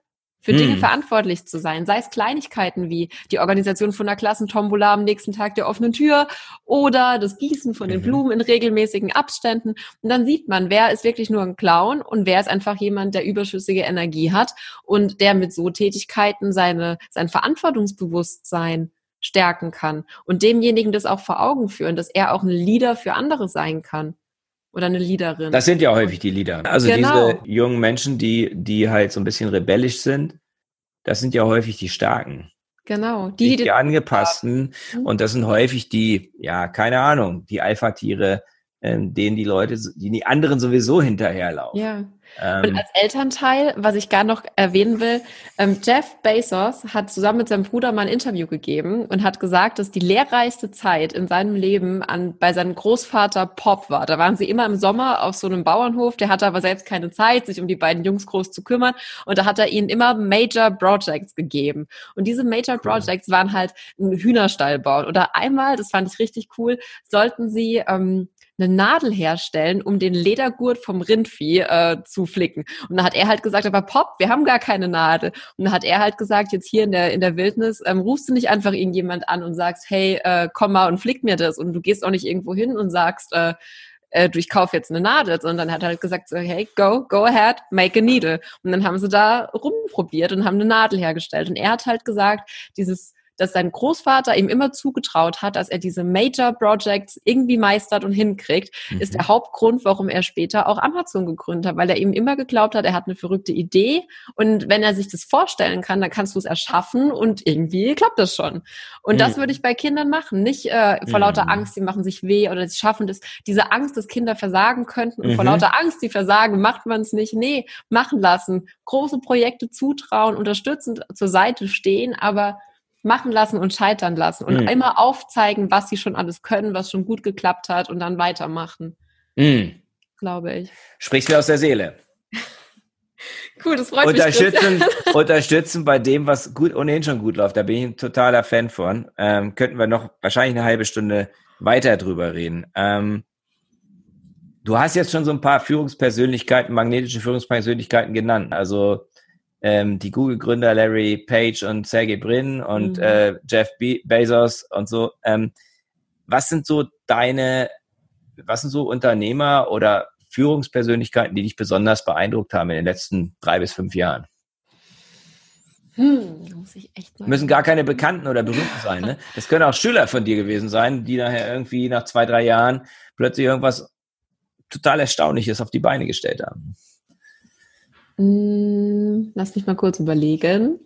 für hm. Dinge verantwortlich zu sein, sei es Kleinigkeiten wie die Organisation von einer Klassentombola am nächsten Tag der offenen Tür oder das Gießen von den mhm. Blumen in regelmäßigen Abständen. Und dann sieht man, wer ist wirklich nur ein Clown und wer ist einfach jemand, der überschüssige Energie hat und der mit so Tätigkeiten seine, sein Verantwortungsbewusstsein stärken kann und demjenigen das auch vor Augen führen, dass er auch ein Leader für andere sein kann oder eine Leaderin.
Das sind ja häufig die Leader. Also genau. diese jungen Menschen, die, die halt so ein bisschen rebellisch sind, das sind ja häufig die Starken.
Genau.
Die, die, die angepassten. Mhm. Und das sind häufig die, ja, keine Ahnung, die Alpha-Tiere, ähm, denen die Leute, die, die anderen sowieso hinterherlaufen.
Ja. Ähm, und als Elternteil, was ich gar noch erwähnen will, ähm, Jeff Bezos hat zusammen mit seinem Bruder mal ein Interview gegeben und hat gesagt, dass die lehrreichste Zeit in seinem Leben an, bei seinem Großvater Pop war. Da waren sie immer im Sommer auf so einem Bauernhof, der hatte aber selbst keine Zeit, sich um die beiden Jungs groß zu kümmern und da hat er ihnen immer Major Projects gegeben. Und diese Major Projects waren halt ein Hühnerstall bauen. Oder einmal, das fand ich richtig cool, sollten sie ähm, eine Nadel herstellen, um den Ledergurt vom Rindvieh äh, zu flicken. Und dann hat er halt gesagt, aber Pop, wir haben gar keine Nadel. Und dann hat er halt gesagt, jetzt hier in der, in der Wildnis, ähm, rufst du nicht einfach irgendjemand an und sagst, hey, äh, komm mal und flick mir das. Und du gehst auch nicht irgendwo hin und sagst, äh, äh, du, ich kaufe jetzt eine Nadel, sondern hat halt gesagt, so, hey, go, go ahead, make a needle. Und dann haben sie da rumprobiert und haben eine Nadel hergestellt. Und er hat halt gesagt, dieses dass sein Großvater ihm immer zugetraut hat, dass er diese Major Projects irgendwie meistert und hinkriegt, mhm. ist der Hauptgrund, warum er später auch Amazon gegründet hat, weil er ihm immer geglaubt hat, er hat eine verrückte Idee und wenn er sich das vorstellen kann, dann kannst du es erschaffen und irgendwie klappt das schon. Und mhm. das würde ich bei Kindern machen, nicht äh, vor lauter mhm. Angst, sie machen sich weh oder sie schaffen das, diese Angst, dass Kinder versagen könnten und vor mhm. lauter Angst, sie versagen, macht man es nicht. Nee, machen lassen, große Projekte zutrauen, unterstützend zur Seite stehen, aber machen lassen und scheitern lassen und mhm. immer aufzeigen, was sie schon alles können, was schon gut geklappt hat und dann weitermachen. Mhm. Glaube ich.
Sprichst du aus der Seele. *laughs*
cool, das freut
unterstützen, mich. *laughs* unterstützen bei dem, was gut ohnehin schon gut läuft. Da bin ich ein totaler Fan von. Ähm, könnten wir noch wahrscheinlich eine halbe Stunde weiter drüber reden. Ähm, du hast jetzt schon so ein paar Führungspersönlichkeiten, magnetische Führungspersönlichkeiten genannt. Also ähm, die Google-Gründer Larry Page und Sergey Brin und mhm. äh, Jeff Be Bezos und so. Ähm, was sind so deine, was sind so Unternehmer oder Führungspersönlichkeiten, die dich besonders beeindruckt haben in den letzten drei bis fünf Jahren? Hm, muss ich echt mal Müssen gar keine Bekannten oder Berühmten sein. Ne? Das können auch Schüler von dir gewesen sein, die nachher irgendwie nach zwei, drei Jahren plötzlich irgendwas total Erstaunliches auf die Beine gestellt haben.
Hm, lass mich mal kurz überlegen.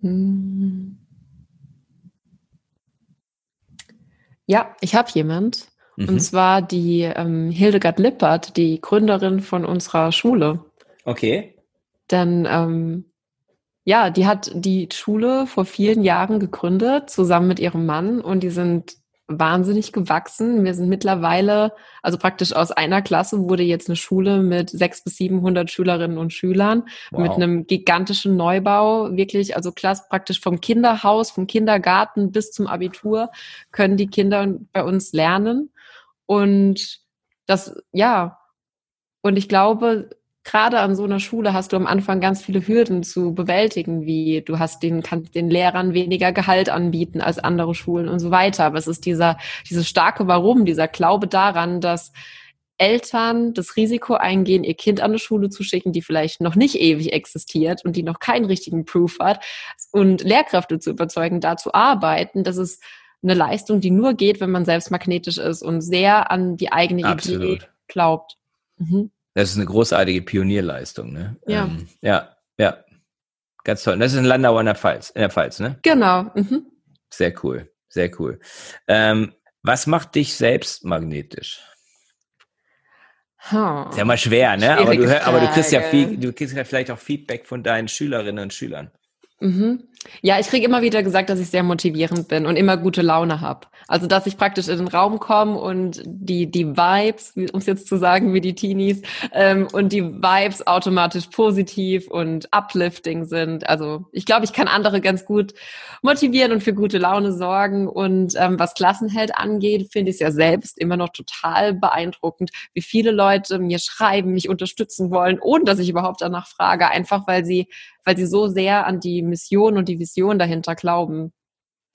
Hm. Ja, ich habe jemand. Mhm. Und zwar die ähm, Hildegard Lippert, die Gründerin von unserer Schule.
Okay.
Dann, ähm, ja, die hat die Schule vor vielen Jahren gegründet, zusammen mit ihrem Mann. Und die sind wahnsinnig gewachsen. Wir sind mittlerweile, also praktisch aus einer Klasse wurde jetzt eine Schule mit sechs bis 700 Schülerinnen und Schülern wow. mit einem gigantischen Neubau. Wirklich, also klasse praktisch vom Kinderhaus, vom Kindergarten bis zum Abitur können die Kinder bei uns lernen. Und das, ja, und ich glaube, gerade an so einer Schule hast du am Anfang ganz viele Hürden zu bewältigen, wie du hast den, kannst den Lehrern weniger Gehalt anbieten als andere Schulen und so weiter. Aber es ist dieser, dieses starke Warum, dieser Glaube daran, dass Eltern das Risiko eingehen, ihr Kind an eine Schule zu schicken, die vielleicht noch nicht ewig existiert und die noch keinen richtigen Proof hat und Lehrkräfte zu überzeugen, da zu arbeiten, das ist eine Leistung, die nur geht, wenn man selbst magnetisch ist und sehr an die eigene Absolut. Idee glaubt.
Mhm. Das ist eine großartige Pionierleistung, ne?
Ja. Ähm,
ja, ja. Ganz toll. Das ist in Landau in der Pfalz, in der Pfalz, ne?
Genau. Mhm.
Sehr cool, sehr cool. Ähm, was macht dich selbst magnetisch? Huh. Ist ja mal schwer, ne? Aber du, aber du, kriegst ja viel, du kriegst ja vielleicht auch Feedback von deinen Schülerinnen und Schülern.
Mhm. Ja, ich kriege immer wieder gesagt, dass ich sehr motivierend bin und immer gute Laune habe. Also, dass ich praktisch in den Raum komme und die, die Vibes, um es jetzt zu sagen, wie die Teenies, ähm, und die Vibes automatisch positiv und uplifting sind. Also, ich glaube, ich kann andere ganz gut motivieren und für gute Laune sorgen. Und ähm, was Klassenheld angeht, finde ich es ja selbst immer noch total beeindruckend, wie viele Leute mir schreiben, mich unterstützen wollen, ohne dass ich überhaupt danach frage, einfach weil sie weil sie so sehr an die Mission und die Vision dahinter glauben.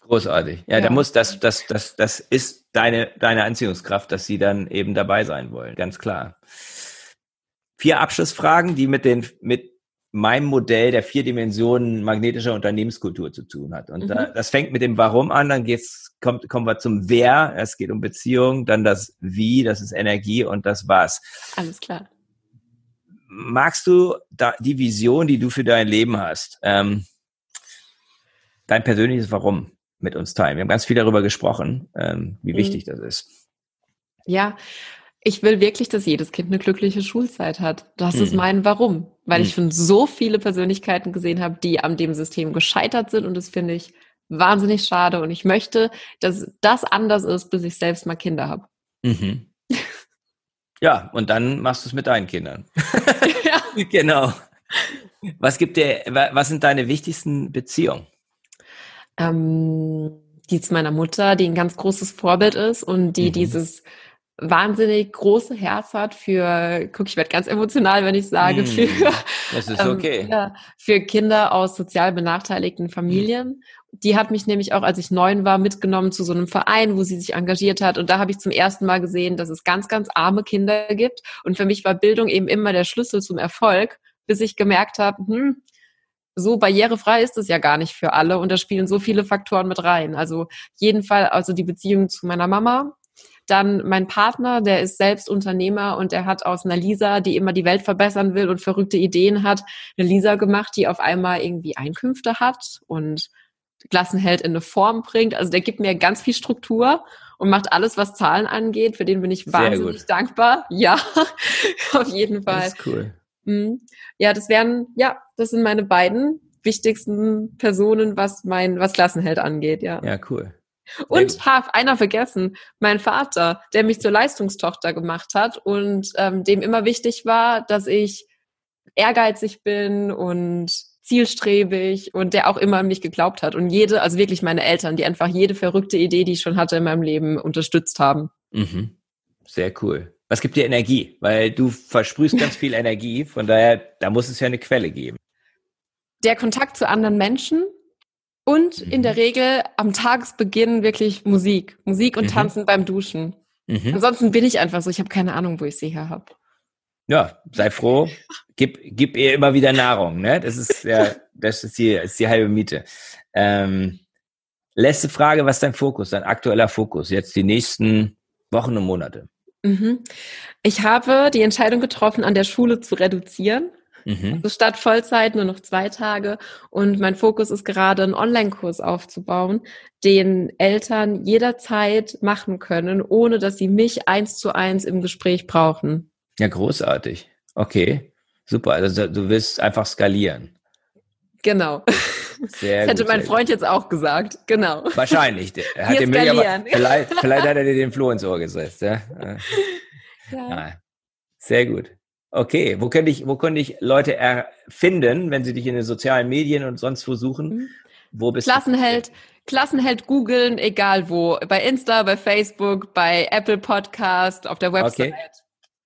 Großartig. Ja, ja. da muss das, das, das, das ist deine, deine Anziehungskraft, dass sie dann eben dabei sein wollen. Ganz klar. Vier Abschlussfragen, die mit den, mit meinem Modell der vier Dimensionen magnetischer Unternehmenskultur zu tun hat. Und mhm. da, das fängt mit dem Warum an, dann geht's, kommt, kommen wir zum Wer, es geht um Beziehung, dann das Wie, das ist Energie und das Was.
Alles klar
magst du da die Vision, die du für dein Leben hast, ähm, dein persönliches Warum mit uns teilen? Wir haben ganz viel darüber gesprochen, ähm, wie mhm. wichtig das ist.
Ja, ich will wirklich, dass jedes Kind eine glückliche Schulzeit hat. Das mhm. ist mein Warum, weil mhm. ich schon so viele Persönlichkeiten gesehen habe, die an dem System gescheitert sind und das finde ich wahnsinnig schade und ich möchte, dass das anders ist, bis ich selbst mal Kinder habe.
Mhm. *laughs* Ja, und dann machst du es mit deinen Kindern. *laughs* ja. *laughs* Genau. Was gibt dir, was sind deine wichtigsten Beziehungen?
Ähm, die zu meiner Mutter, die ein ganz großes Vorbild ist und die mhm. dieses wahnsinnig große Herz hat für, guck, ich werde ganz emotional, wenn ich sage, mm, für,
das ist ähm, okay.
Ähm, ja, für Kinder aus sozial benachteiligten Familien. Mm. Die hat mich nämlich auch, als ich neun war, mitgenommen zu so einem Verein, wo sie sich engagiert hat. Und da habe ich zum ersten Mal gesehen, dass es ganz, ganz arme Kinder gibt. Und für mich war Bildung eben immer der Schlüssel zum Erfolg, bis ich gemerkt habe, hm, so barrierefrei ist es ja gar nicht für alle und da spielen so viele Faktoren mit rein. Also jeden Fall, also die Beziehung zu meiner Mama, dann mein Partner, der ist selbst Unternehmer und er hat aus einer Lisa, die immer die Welt verbessern will und verrückte Ideen hat, eine Lisa gemacht, die auf einmal irgendwie Einkünfte hat und Klassenheld in eine Form bringt. Also der gibt mir ganz viel Struktur und macht alles, was Zahlen angeht. Für den bin ich wahnsinnig dankbar. Ja, *laughs* auf jeden Fall.
Das ist cool.
Mhm. Ja, das wären, ja, das sind meine beiden wichtigsten Personen, was mein, was Klassenheld angeht, ja.
Ja, cool.
Und habe einer vergessen, mein Vater, der mich zur Leistungstochter gemacht hat und ähm, dem immer wichtig war, dass ich ehrgeizig bin und zielstrebig und der auch immer an mich geglaubt hat und jede, also wirklich meine Eltern, die einfach jede verrückte Idee, die ich schon hatte in meinem Leben, unterstützt haben.
Mhm. Sehr cool. Was gibt dir Energie? Weil du versprühst ganz viel Energie, von daher, da muss es ja eine Quelle geben.
Der Kontakt zu anderen Menschen, und mhm. in der mhm. Regel am Tagesbeginn wirklich Musik. Musik und mhm. Tanzen beim Duschen. Mhm. Ansonsten bin ich einfach so, ich habe keine Ahnung, wo ich sie her habe.
Ja, sei froh. Gib, gib ihr immer wieder Nahrung, ne? Das ist ja, das ist die, ist die halbe Miete. Ähm, letzte Frage, was ist dein Fokus, dein aktueller Fokus, jetzt die nächsten Wochen und Monate?
Mhm. Ich habe die Entscheidung getroffen, an der Schule zu reduzieren. Mhm. Also statt Vollzeit nur noch zwei Tage. Und mein Fokus ist gerade, einen Online-Kurs aufzubauen, den Eltern jederzeit machen können, ohne dass sie mich eins zu eins im Gespräch brauchen.
Ja, großartig. Okay, super. Also du willst einfach skalieren.
Genau. *laughs* Sehr das hätte mein Freund jetzt auch gesagt. Genau.
Wahrscheinlich. Er *laughs* hat den aber, *laughs* vielleicht, *laughs* vielleicht hat er dir den Floh ins Ohr gesetzt. Ja. ja. Sehr gut. Okay, wo könnte ich, wo könnte ich Leute erfinden, wenn sie dich in den sozialen Medien und sonst wo suchen? Mhm.
Wo bist Klassenheld, du? Klassenheld googeln, egal wo. Bei Insta, bei Facebook, bei Apple Podcast, auf der Website. Okay.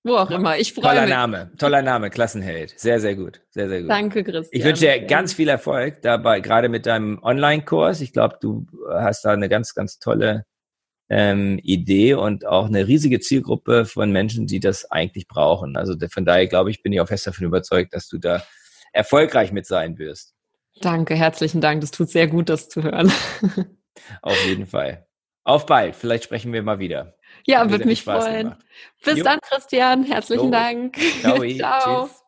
Wo auch immer. Ich freue
toller
mich.
Toller Name, toller Name, Klassenheld. Sehr, sehr gut. Sehr, sehr gut.
Danke, Christian.
Ich wünsche dir ganz viel Erfolg dabei, gerade mit deinem Online-Kurs. Ich glaube, du hast da eine ganz, ganz tolle ähm, Idee und auch eine riesige Zielgruppe von Menschen, die das eigentlich brauchen. Also von daher glaube ich, bin ich auch fest davon überzeugt, dass du da erfolgreich mit sein wirst.
Danke, herzlichen Dank. Das tut sehr gut, das zu hören. *laughs*
Auf jeden Fall. Auf bald. Vielleicht sprechen wir mal wieder.
Ja, würde mich freuen. Gemacht. Bis jo. dann, Christian. Herzlichen jo. Dank. *laughs*
Ciao. *laughs* Ciao. Tschüss.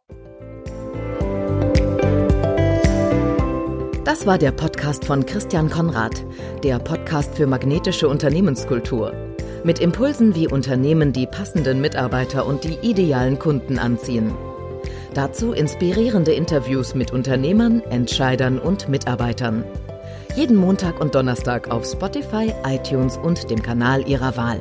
Das war der Podcast von Christian Konrad, der Podcast für magnetische Unternehmenskultur. Mit Impulsen, wie Unternehmen die passenden Mitarbeiter und die idealen Kunden anziehen. Dazu inspirierende Interviews mit Unternehmern, Entscheidern und Mitarbeitern. Jeden Montag und Donnerstag auf Spotify, iTunes und dem Kanal Ihrer Wahl.